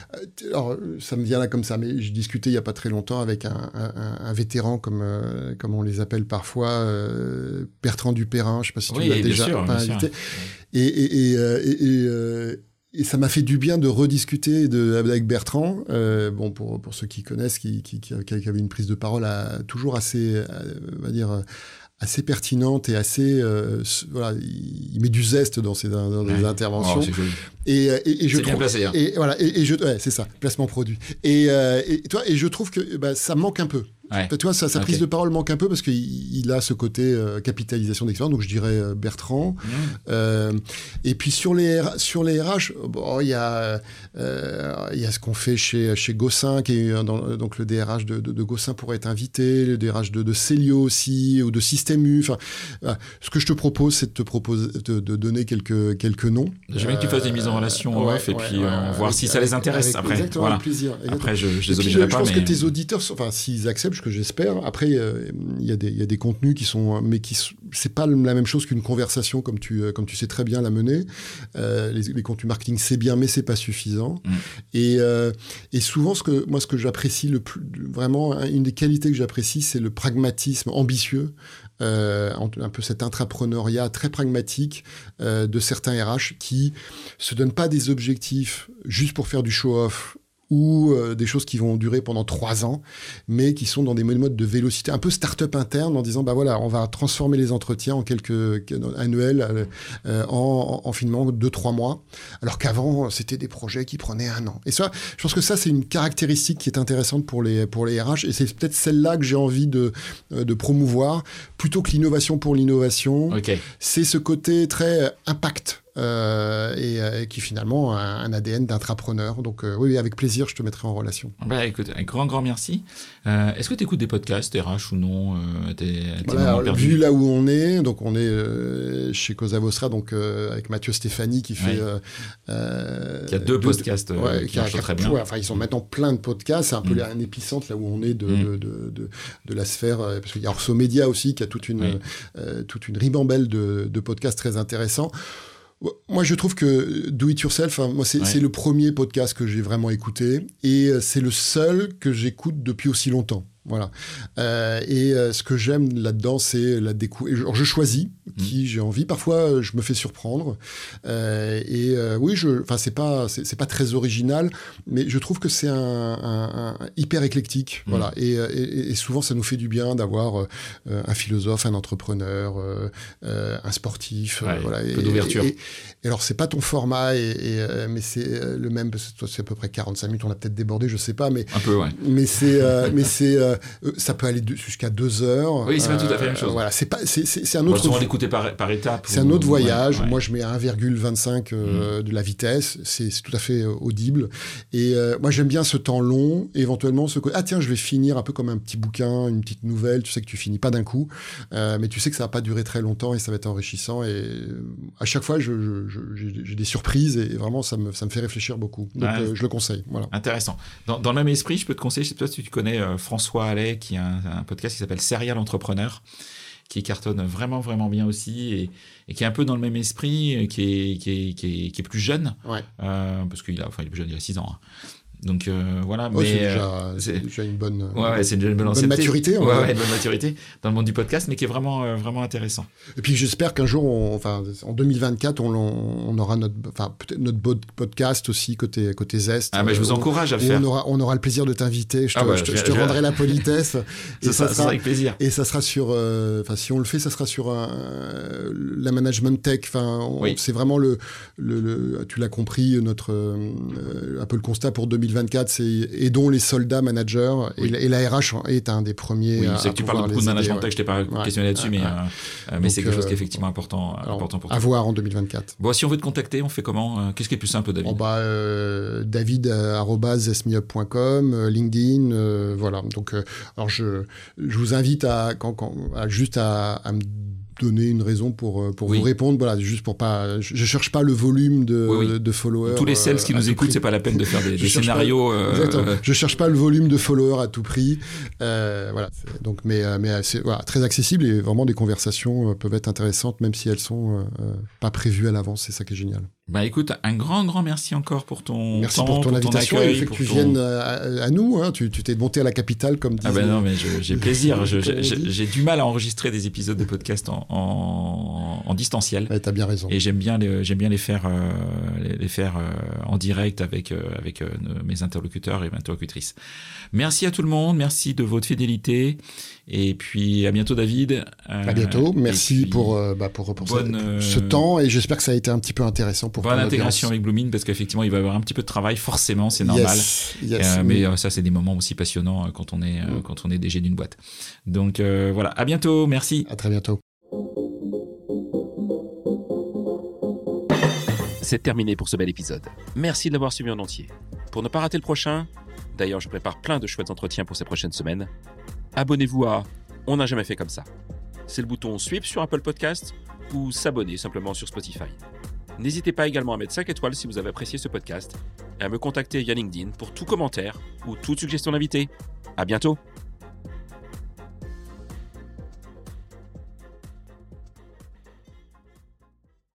Alors ça me vient là comme ça, mais je discutais il y a pas très longtemps avec un, un, vétéran comme euh, comme on les appelle parfois, euh, Bertrand Dupérin. Je sais pas si tu l'as déjà sûr, invité. Et, et, et, euh, et et ça m'a fait du bien de rediscuter de, avec Bertrand, euh, bon pour, pour ceux qui connaissent, qui, qui, qui, avait une prise de parole à, toujours assez, on va dire, assez pertinente et assez voilà il, met du zeste dans ses, dans ses interventions. Oh, et, et, et, je bien trouve placé, hein. et voilà et, et je ouais, c'est ça placement produit. Et, et toi et je trouve que bah, ça manque un peu Ouais. tu vois, sa, prise de parole manque un peu parce qu'il il a ce côté euh, capitalisation d'expérience, donc je dirais euh, Bertrand. Mmh. Euh, et puis sur les, sur les RH, bon, il y, a, il y a ce qu'on fait chez, chez Gossin, qui est, dans, donc le DRH de, de, de Gossin pourrait être invité, le DRH de, de Célio aussi, ou de Système U. Enfin. Ce que je te propose, c'est de te proposer, de, de donner quelques, quelques noms. J'aime bien que tu fasses des mises en relation ouais, off et ouais, puis voir avec- si ça les intéresse avec- après. Exactement, Voilà. plaisir. exactement. Après, je, je les obligerai je pas, pense mais que tes auditeurs, enfin, s'ils acceptent, ce que j'espère, après, euh, il y, a des- il y a des contenus qui sont, mais qui, c'est pas la même chose qu'une conversation comme tu, euh, comme tu sais très bien la mener. Euh, les, les contenus marketing, c'est bien, mais c'est pas suffisant. Mm. Et, et souvent, ce que, moi, ce que j'apprécie le plus, vraiment, une des qualités que j'apprécie, c'est le pragmatisme ambitieux. Euh, un un peu cet intrapreneuriat très pragmatique euh, de certains RH qui se donnent pas des objectifs juste pour faire du show-off ou euh, des choses qui vont durer pendant trois ans, mais qui sont dans des modes de vélocité, un peu start-up interne, en disant bah voilà, on va transformer les entretiens en quelques annuels, euh, euh, en, en, en finalement deux trois mois, alors qu'avant c'était des projets qui prenaient un an. Et ça, je pense que ça c'est une caractéristique qui est intéressante pour les pour les RH, et c'est peut-être celle-là que j'ai envie de de promouvoir plutôt que l'innovation pour l'innovation. ok. C'est ce côté très impact. Euh, et, euh, et qui finalement a un, ADN d'intrapreneur. Donc euh, oui, avec plaisir, je te mettrai en relation. Bah écoute, un grand, grand merci. Est-ce que tu écoutes des podcasts, RH ou non tes, Voilà, vu là où on est, donc on est chez Cosa Vostra, donc avec Mathieu Stéphanie qui fait, euh, Qui a deux podcasts, ouais, qui qui marchent très bien. ouais, enfin, ils sont maintenant plein de podcasts. C'est un peu Mm. un épicentre là où on est de, Mm. de, de, de, de la sphère, parce qu'il y a Orso Media aussi qui a toute une, Oui. euh, toute une ribambelle de, de podcasts très intéressants. Moi, je trouve que Do It Yourself, hein, moi, c'est Ouais. c'est le premier podcast que j'ai vraiment écouté et euh, c'est le seul que j'écoute depuis aussi longtemps. Voilà. Euh, et euh, ce que j'aime là-dedans, c'est la découverte. Je choisis qui j'ai envie. Parfois, euh, je me fais surprendre. Euh, et oui, je. Enfin, c'est pas, c'est pas très original, mais je trouve que c'est un, un- un hyper éclectique. Mhm. Voilà. Et, et- et souvent, ça nous fait du bien d'avoir un philosophe, un entrepreneur, un sportif. Ouais, voilà. un peu d'ouverture. et- et alors, c'est pas ton format, et, mais c'est le même. parce que toi, C'est à peu près 45 minutes. On a peut-être débordé, je sais pas, mais Un peu, ouais. mais c'est mais c'est ça peut aller jusqu'à deux heures. Oui, c'est pas tout à fait la même chose. Voilà, c'est pas c'est c'est c'est un On va autre souvent l'écouter par, par étapes. c'est ou- un autre voyage. ouais, ouais. Moi, je mets à 1,25 euh, de la vitesse. C'est c'est tout à fait euh, audible. Et euh, moi, j'aime bien ce temps long. Éventuellement, ce côté, ah tiens, je vais finir un peu comme un petit bouquin, une petite nouvelle. Tu sais que tu finis pas d'un coup, euh, mais tu sais que ça va pas durer très longtemps et ça va être enrichissant. Et euh, à chaque fois, je- je- je- j'ai des surprises et vraiment, ça me, ça me fait réfléchir beaucoup. Donc, euh, je le conseille. Voilà. Intéressant. Dans, dans le même esprit, je peux te conseiller, je sais pas si tu connais euh, Allais, qui a un, un podcast qui s'appelle Serial Entrepreneur, qui cartonne vraiment, vraiment bien aussi, et, et qui est un peu dans le même esprit, et qui est, qui est, qui est, qui est plus jeune, Ouais. euh, parce qu'il a, enfin, il est plus jeune, il a 6 ans. hein. Donc euh, voilà, Ouais, mais c'est euh, déjà, c'est- déjà une bonne. Ouais, ouais, c'est une bonne, bonne ancienneté. maturité, on Ouais, va ouais, dire. une bonne maturité dans le monde du podcast, mais qui est vraiment, euh, vraiment intéressant. Et puis j'espère qu'un jour, on- enfin en 2024, on, on aura notre, enfin peut-être notre podcast aussi côté côté Zest. Ah, mais je vous encourage à le faire. on aura, on aura le plaisir de t'inviter. Je te, Ah bah, je te- je- je te je- rendrai la politesse. et Ça, ça ça, ça sera, avec plaisir. et ça sera sur, euh, enfin si on le fait, ça sera sur un, euh, la management tech. Enfin, Oui. c'est vraiment le, le, le- tu l'as compris, notre un peu le constat pour 2024, c'est aidons les soldats managers. Oui. Et, et la RH est un des premiers. Oui, à- c'est à que tu parles beaucoup de management tech, je t'ai pas Ouais. questionné là-dessus, mais, Ouais. euh, euh, mais c'est quelque chose euh, qui est effectivement important, Alors, important pour à toi. voir en 2024. Bon, si on veut te contacter, on fait comment Euh, Qu'est-ce qui est plus simple, David Oh bah, euh, david.zesmeup.com, euh, LinkedIn, euh, voilà. Donc, euh, alors je, je vous invite à, quand, quand, à juste à, à me donner une raison pour, euh, pour Oui. vous répondre. Voilà, juste pour pas. Je, je cherche pas le volume de, Oui, oui. de followers. Tous les sales euh, qui à nous écoutent, c'est pas la peine de faire des, cherche pas- scénarios. euh, Exactement. euh, Je cherche pas le volume de followers à tout prix. Euh, voilà. Donc, mais, euh, mais euh, c'est voilà, très accessible et vraiment des conversations euh, peuvent être intéressantes, même si elles sont euh, euh, pas prévues à l'avance. C'est ça qui est génial. Bah écoute, un grand, grand merci encore pour ton Merci temps, pour ton invitation accueil, et le fait que pour tu ton- viennes à, à nous. hein. Tu t'es monté à la capitale, comme disait. Ah ben non, mais j'ai plaisir. J'ai du mal à enregistrer des épisodes de podcast en, en, en distanciel. Ouais, T'as bien raison. Et j'aime bien les, j'aime bien les faire, euh, les, les faire euh, en direct avec, euh, avec euh, mes interlocuteurs et mes interlocutrices. Merci à tout le monde, merci de votre fidélité. Et puis à bientôt David. Euh, À bientôt. et Merci puis, pour, euh, bah, pour, pour ce- bonne, euh, ce temps et j'espère que ça a été un petit peu intéressant pour bonne intégration avec Blooming parce qu'effectivement il va y avoir un petit peu de travail, forcément, c'est normal. Yes, yes. Euh, mais euh, ça, c'est des moments aussi passionnants euh, quand on est, euh, Mm. quand on est DG d'une boîte. Donc euh, voilà, à bientôt, merci. À très bientôt. C'est terminé pour ce bel épisode. Merci de l'avoir suivi en entier. Pour ne pas rater le prochain, d'ailleurs je prépare plein de chouettes entretiens pour ces prochaines semaines, abonnez-vous à On n'a jamais fait comme ça. C'est le bouton Sweep sur Apple Podcast ou s'abonner simplement sur Spotify. N'hésitez pas également à mettre 5 étoiles si vous avez apprécié ce podcast et à me contacter via LinkedIn pour tout commentaire ou toute suggestion d'invité. À bientôt!